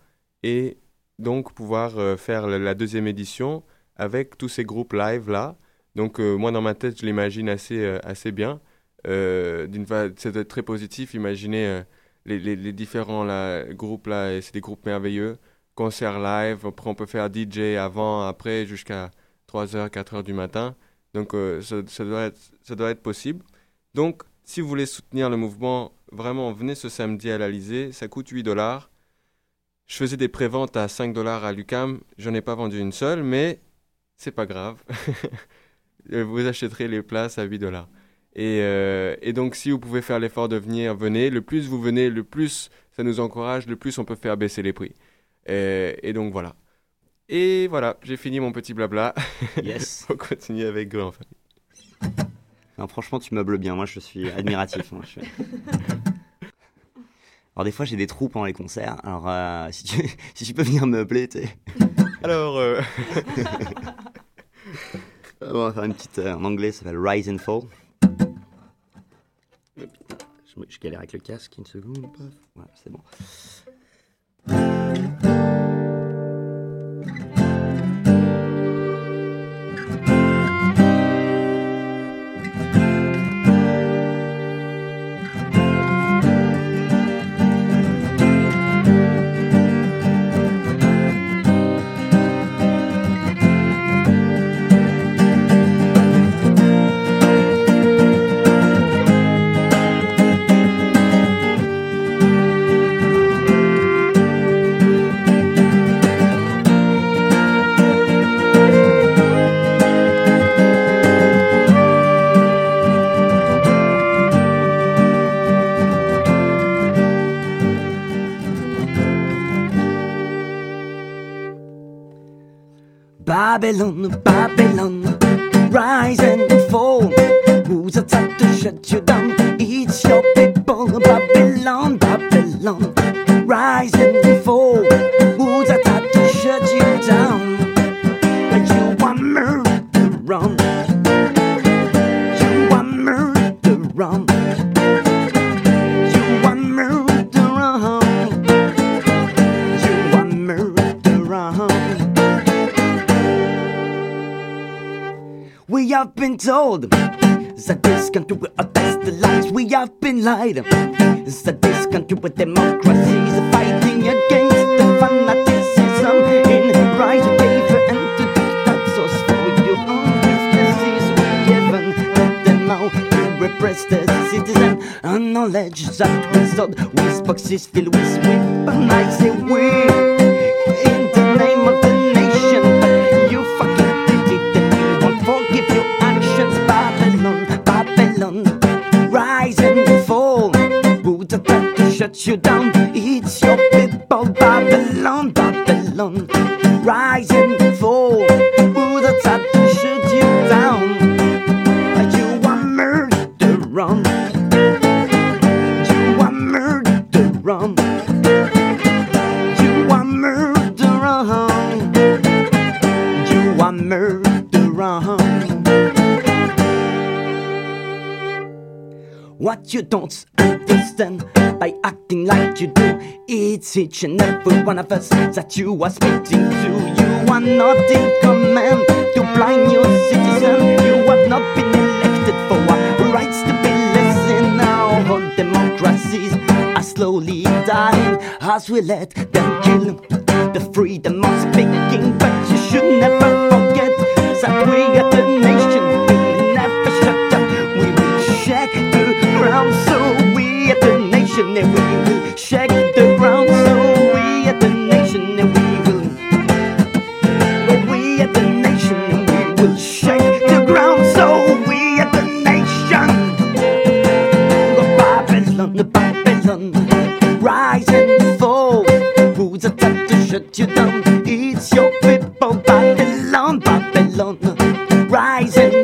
et donc pouvoir faire la, deuxième édition avec tous ces groupes live là. Donc moi dans ma tête, je l'imagine assez, assez bien. Euh, d'une c'est très positif. Imaginez les, différents groupes là, c'est des groupes merveilleux. Concert live, après on peut faire DJ avant, après, jusqu'à 3h, 4h du matin. Donc euh, ça, doit être, possible. Donc si vous voulez soutenir le mouvement, vraiment venez ce samedi à l'Alizé, ça coûte 8 dollars. Je faisais des préventes à 5 dollars à l'UCAM, j'en ai pas vendu une seule, mais c'est pas grave. Vous achèterez les places à 8 dollars. Et, euh, et donc, si vous pouvez faire l'effort de venir, venez. Le plus vous venez, le plus ça nous encourage, le plus on peut faire baisser les prix. Et, et donc, voilà. Et voilà, j'ai fini mon petit blabla. Yes. on continue avec Greux en famille. Non, franchement, tu meubles bien. Moi, je suis admiratif. moi, je suis- Alors, des fois, j'ai des trous pendant les concerts. Alors, euh, si, tu... si tu peux venir meubler, tu. Alors. euh, on va faire une petite. euh, en anglais, ça s'appelle Rise and Fall. Je, galère avec le casque, une seconde. Voilà, c'est bon. Babylon, Babylon, with don't understand by acting like you do, it's each and every one of us that you are speaking to. You are not in command to blind your citizen. You have not been elected for our rights to be listened. Now our democracies are slowly dying as we let them kill the freedom of speaking. But you should never forget that we are the rise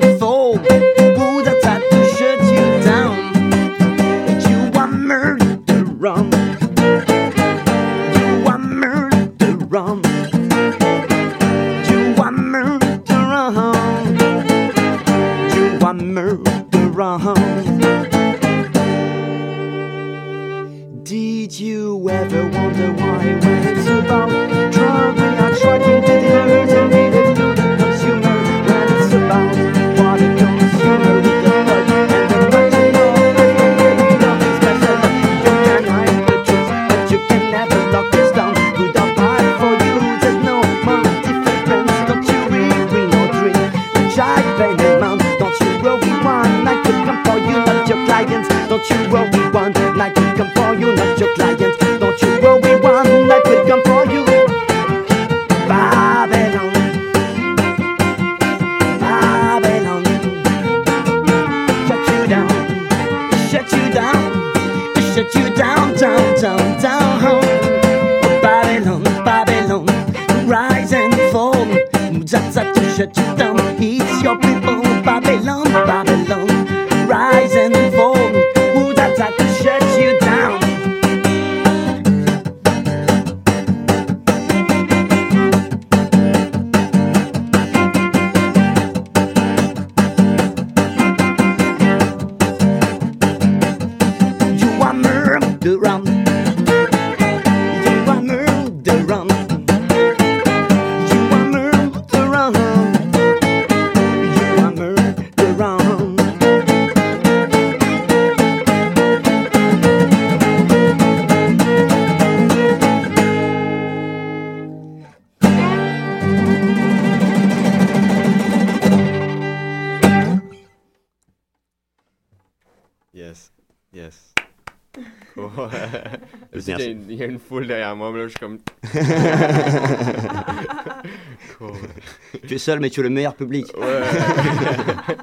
Tu es seul, mais tu es le meilleur public. Ouais.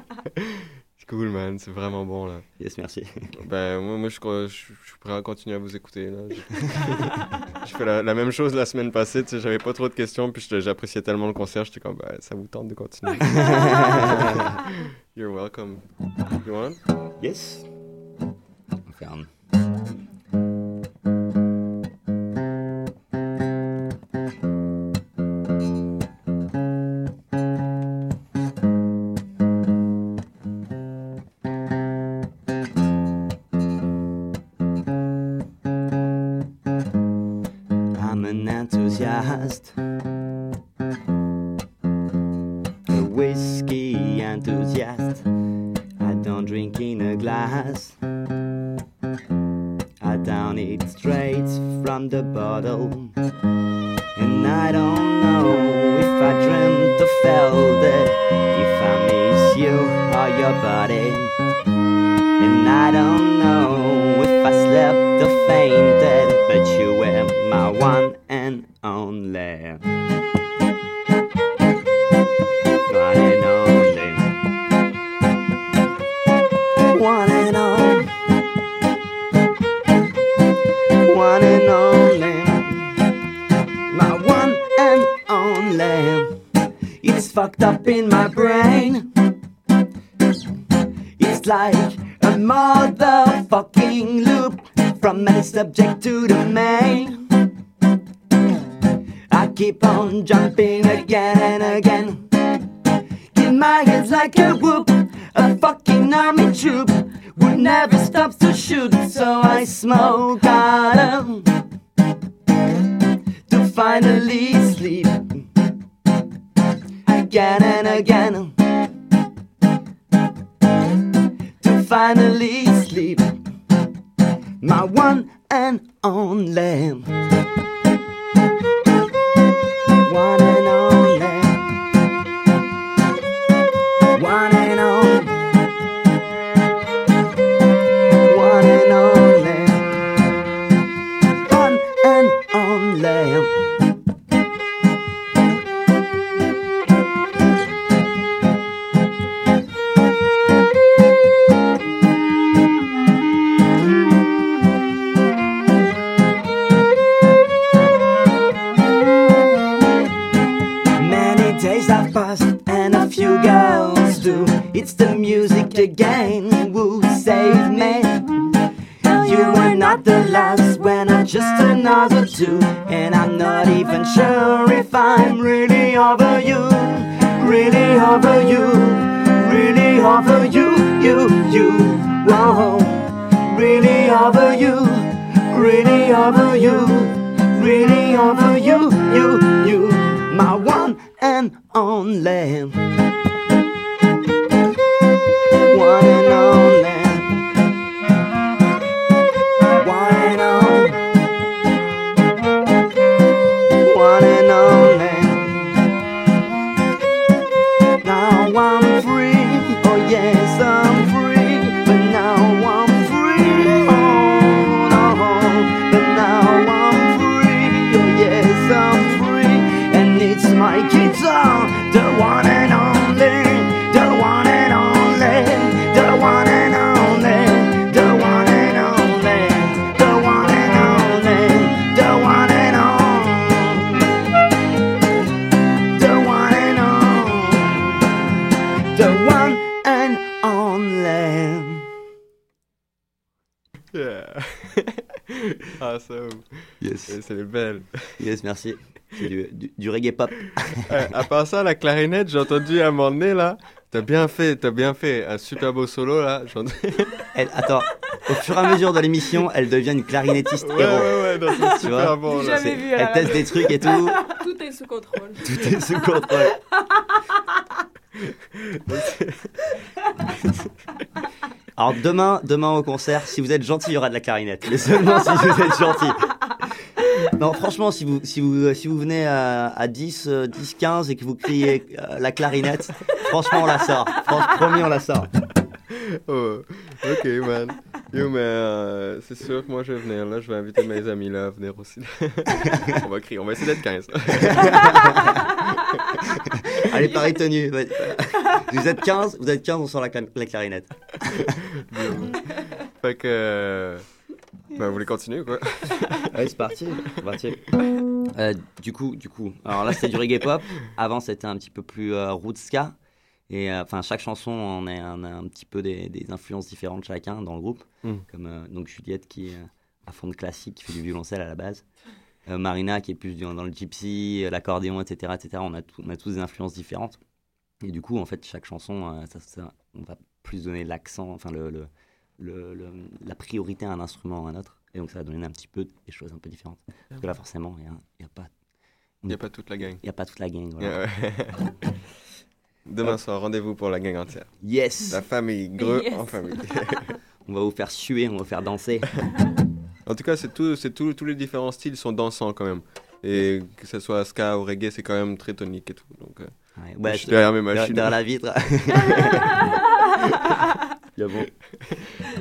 C'est cool, man. C'est vraiment bon, là. Yes, merci. Ben, moi, moi je, je, je suis prêt à continuer à vous écouter, là. J'ai fait la, la même chose la semaine passée, tu sais, j'avais pas trop de questions, puis j'appréciais tellement le concert, j'étais comme, ben, ça vous tente de continuer. You're welcome. You want? Yes. Ferme. I'm an enthusiast, a whiskey enthusiast. I don't drink in a glass. I down it straight from the bottle. And I don't know if I dreamt or felt it. If I miss you or your body. And I don't know smoke on 'em to finally sleep again and again. To finally sleep, my one and only. Music again who save me. You were not the last when I'm just another two. And I'm not even sure if I'm really over you. Really over you. Really over you. you, you, whoa. Really over you, really over you, really over you, you, you, my one and only. Yes. Et C'est belle. Yes, merci. C'est du, du, du reggae pop. Euh, à part ça, la clarinette, j'ai entendu à un moment donné, là. T'as bien fait, t'as bien fait. Un super beau solo, là. Elle, attends, au fur et à mesure de l'émission, elle devient une clarinettiste Ouais, héros. ouais, ouais, non, c'est Tu super vois bon, là. C'est- Elle teste des trucs et tout. Tout est sous contrôle. Tout est sous contrôle. Alors demain, demain au concert, si vous êtes gentil, il y aura de la clarinette. Mais seulement si vous êtes gentil. Non, franchement, si vous, si vous, si vous venez à, à 10, euh, 10, 15 et que vous criez euh, la clarinette, franchement, on la sort. Franchement, promis, on la sort. Oh, ok, man. Yo, mais euh, c'est sûr que moi je vais venir là. Je vais inviter mes amis là à venir aussi. on va crier, on va essayer d'être 15. Allez, pareil tenue. Vous êtes 15, vous êtes 15, on sort la, la clarinette. fait que. Ben, vous voulez continuer ou quoi Allez, c'est parti. Euh, du coup, du coup, alors là c'était du reggae pop. Avant c'était un petit peu plus euh, roots ska. Et euh, enfin chaque chanson on a, on a un petit peu des, des influences différentes chacun dans le groupe. Mm. Comme euh, donc Juliette qui est à fond de classique, qui fait du violoncelle à la base. Euh, Marina qui est plus dans, dans le gypsy, l'accordéon, etc., etc. On a, tout- on a tous des influences différentes. Et du coup en fait chaque chanson, euh, ça, ça- on va plus donner l'accent, enfin le, le, le- le- la priorité à un instrument ou à un autre. Et donc ça va donner un petit peu des choses un peu différentes. Parce que là forcément il n'y a, il y a pas... Il n'y a pas toute la gang. Il n'y a pas toute la gang. Voilà. Yeah, ouais. Demain soir, rendez-vous pour la gang entière. Yes. La famille, greux Yes. en famille. on va vous faire suer, on va vous faire danser. en tout cas, c'est tout, c'est tout, tous les différents styles sont dansants quand même. Et que ce soit ska ou reggae, c'est quand même très tonique et tout. Donc, euh, Ouais, ouais, je suis derrière mes machines. derrière la vitre. Bien bon.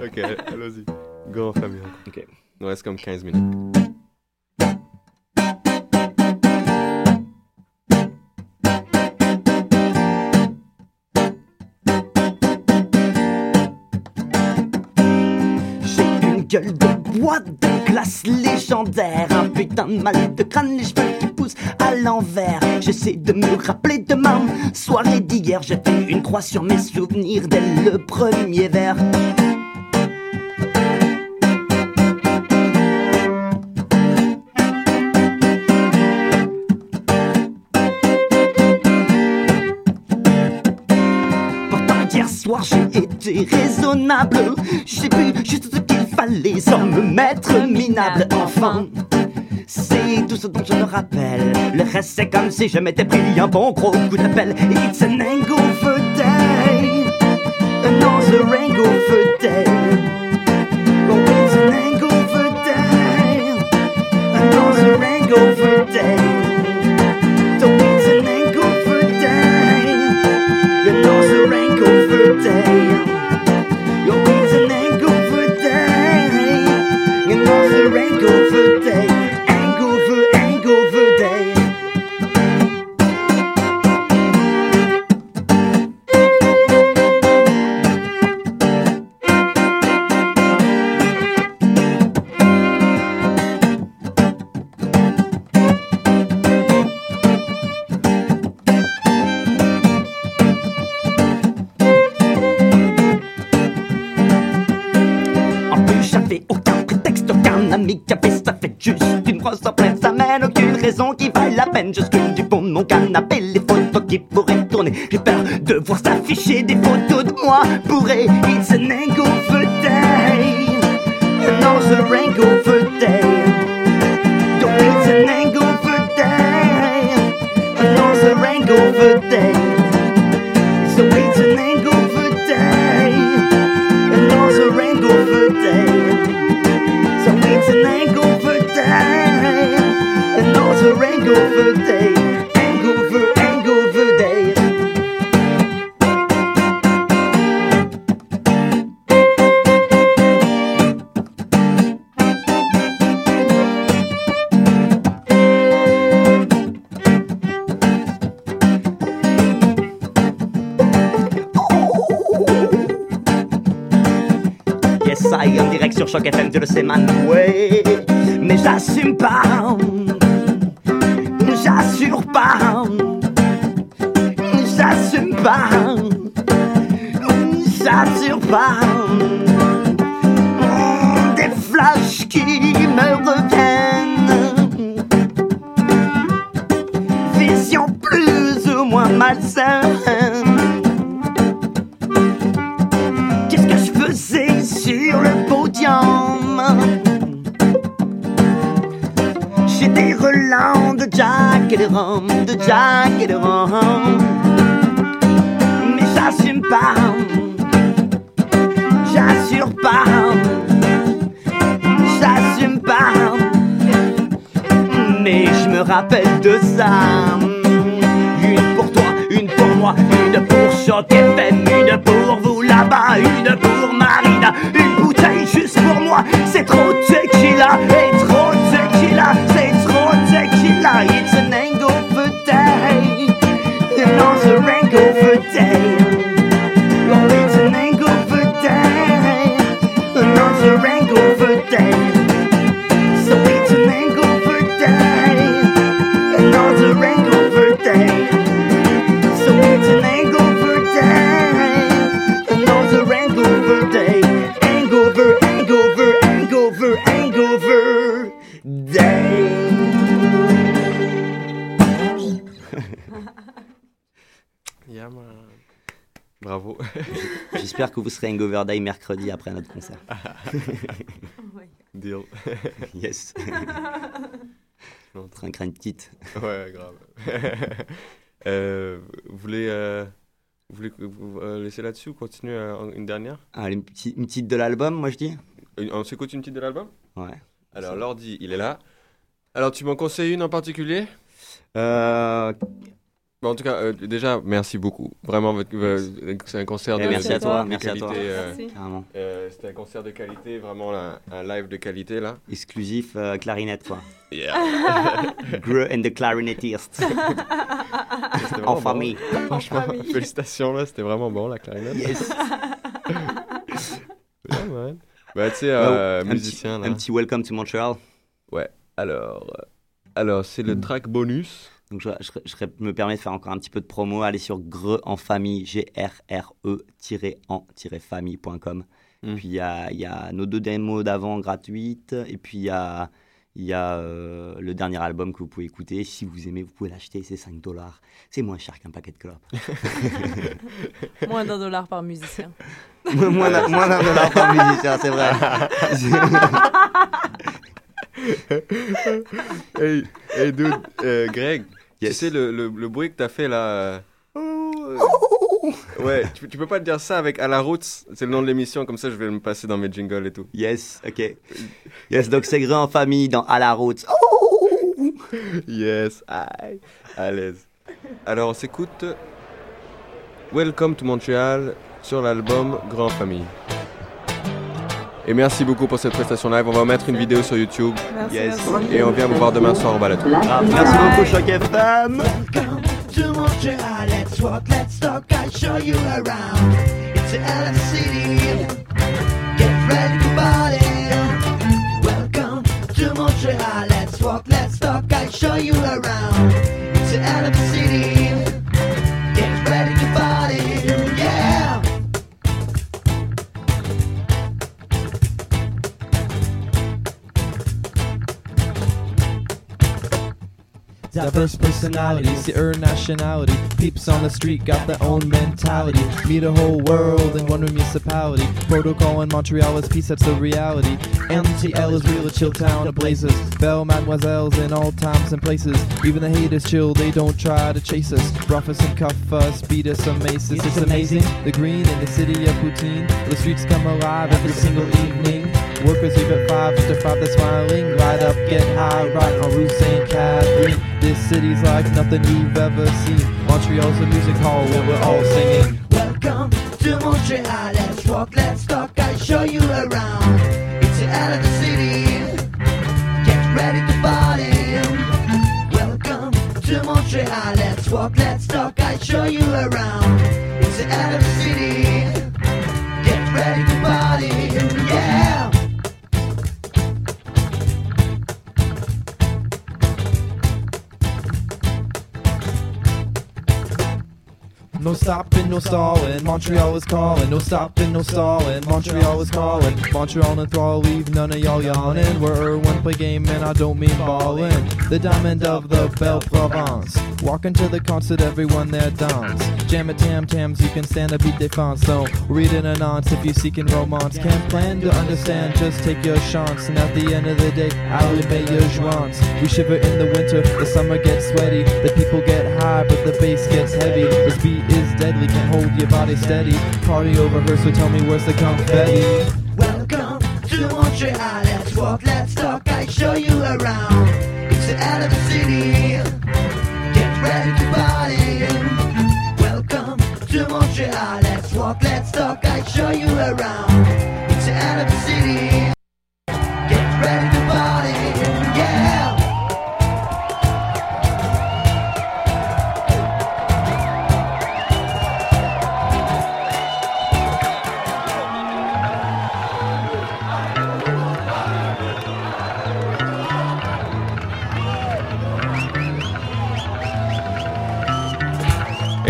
ok, allons-y. Go en famille. Ok. Il nous reste comme 15 minutes. J'ai une gueule de bois de glace légendaire Un putain de mal de crâne, les cheveux à l'envers. J'essaie de me rappeler de ma soirée d'hier. J'ai fait une croix sur mes souvenirs dès le premier verre. Pourtant hier soir j'ai été raisonnable. J'ai bu juste ce qu'il fallait sans me mettre minable. Enfin tout ce dont je me rappelle. Le reste c'est comme si je m'étais pris un bon gros coup d'appel. It's an hangover day Another hangover day Oh it's an hangover day Another hangover day mon canapé les photos qui pourraient tourner. J'ai peur de voir s'afficher des photos de moi bourré. It's an hangover day. No, it's a Qu'est-ce que je faisais sur le podium? J'ai des relents de Jack et de rhum, de Jack et de rhum. Mais j'assume pas, j'assure pas, j'assume pas. Mais je me rappelle de ça. Une pour Choc FM, une pour vous là-bas, une pour Marina, une bouteille juste pour moi. C'est trop tequila, et trop tequila, c'est trop tequila. Serez hangover day mercredi après notre concert. Deal. yes. Je suis en train une petite. Ouais, grave. Euh, vous voulez, euh, vous voulez vous, euh, laisser là-dessus ou continuer euh, une dernière? Allez, une petite, une petite de l'album, moi je dis? Une- On s'écoute une petite de l'album? Ouais. Alors, l'ordi, il est là. Alors, tu m'en conseilles une en particulier? Euh, Bon, en tout cas, euh, déjà, merci beaucoup. Vraiment, votre- euh, c'est un concert Eh, de, merci à toi, de merci à qualité. toi. euh, Merci. Carrément. euh, C'était un concert de qualité, vraiment là, un live de qualité là. Exclusif euh, clarinette, quoi. Yeah. Gre and the clarinettist. C'était en famille. bon. Franchement, félicitations là, c'était vraiment bon la clarinette. Yes. Yeah, man. Bah, tu sais, euh, un musicien petit, là. Un petit welcome to Montreal. Ouais. Alors, euh, alors c'est le track bonus. Donc je, je- je me permets de faire encore un petit peu de promo. Allez sur greu en famille, g r r e en famille.com. Mm. Puis il y a, il y a nos deux démos d'avant gratuites. Et puis il y a, il y a euh, le dernier album que vous pouvez écouter. Si vous aimez, vous pouvez l'acheter. C'est 5 dollars. C'est moins cher qu'un paquet de clopes. Moins d'un dollar par musicien. moins d'un moins d'un dollar par musicien, c'est vrai. hey, hey, dude, euh, Greg, tu sais le, le, le bruit que t'as fait là. euh, Ouais, tu, tu peux pas te dire ça avec à la route, c'est le nom de l'émission, comme ça je vais me passer dans mes jingles et tout. Yes, ok. Yes, donc c'est en famille dans À la route. yes, aïe, à l'aise. Alors on s'écoute Welcome to Montreal sur l'album Grand Famille. Et merci beaucoup pour cette prestation live. On va mettre une vidéo sur YouTube. Merci, Yes. merci. Et on vient vous voir demain soir au Balatou. Merci beaucoup, Choc FM. to Montreal. Let's walk, let's talk, I'll show you around. It's a LA city. Get ready to party. Welcome to Montreal. Let's walk, let's talk, I'll show you around. It's a LA city. Diverse personalities, her nationality. Peeps on the street got their own mentality. Meet a whole world in one municipality. Protocol in Montreal is peace, that's the reality. MTL is real, a chill town of blazes. Belle mademoiselles in all times and places. Even the haters chill, they don't try to chase us. Rough us and cuff us, beat us some maces. It's amazing. The green in the city of Poutine. The streets come alive every single evening. Workers leave at five, after five they're smiling. Light up, get high, right on Rue St. Catherine. This city's like nothing you've ever seen. Montreal's a music hall where we're all singing. Welcome to Montreal. Let's walk, let's talk. I'll show you around. It's the out of the city. Get ready to party. Welcome to Montreal. Let's walk, let's talk. I'll show you around. It's the out of the city. Get ready No stopping, no stalling. Montreal is calling. No stopping, no stalling. Montreal is calling. Montreal and thrall, leave none of y'all yawning. We're one play game and I don't mean ballin'. The diamond of the Belle Provence. Walking to the concert, everyone there dance. Jam at tam tams, you can stand a beat défense. So read an annonce if you're seeking romance. Can't plan to understand, just take your chance. And at the end of the day, I'll allumez your joints. We shiver in the winter, the summer gets sweaty. The people get high, but the bass gets heavy. This beat is deadly, can't hold your body steady. Party over her, so tell me where's the confetti? Welcome to Montreal. Let's walk, let's talk. I show you around. It's the out of the city. Get ready to party. Welcome to Montreal. Let's walk, let's talk. I show you around.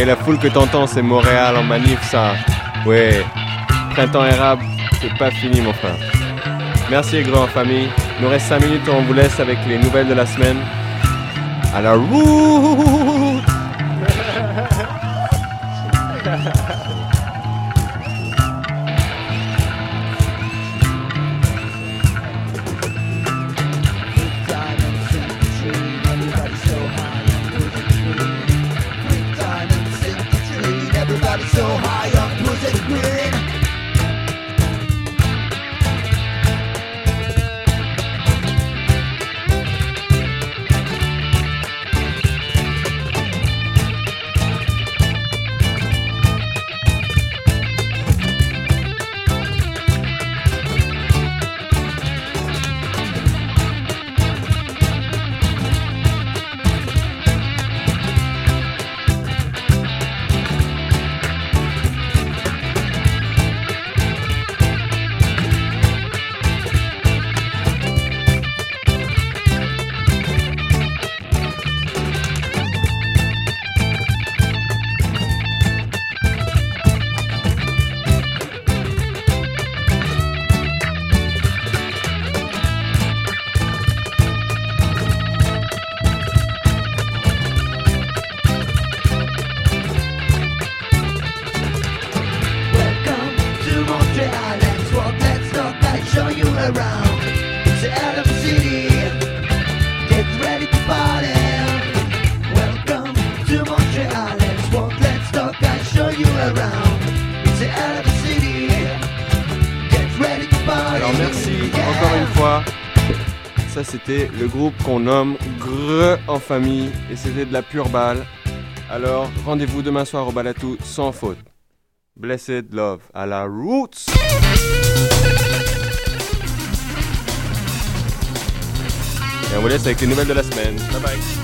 Et la foule que t'entends, c'est Montréal en manif, ça. Ouais. Printemps érable, c'est pas fini, mon frère. Merci, en famille. Il nous reste 5 minutes, on vous laisse avec les nouvelles de la semaine. À la! Le groupe qu'on nomme Greux en famille et c'était de la pure balle. Alors rendez-vous demain soir au Balatou sans faute. Blessed Love à la Roots. Et on vous laisse avec les nouvelles de la semaine. Bye bye.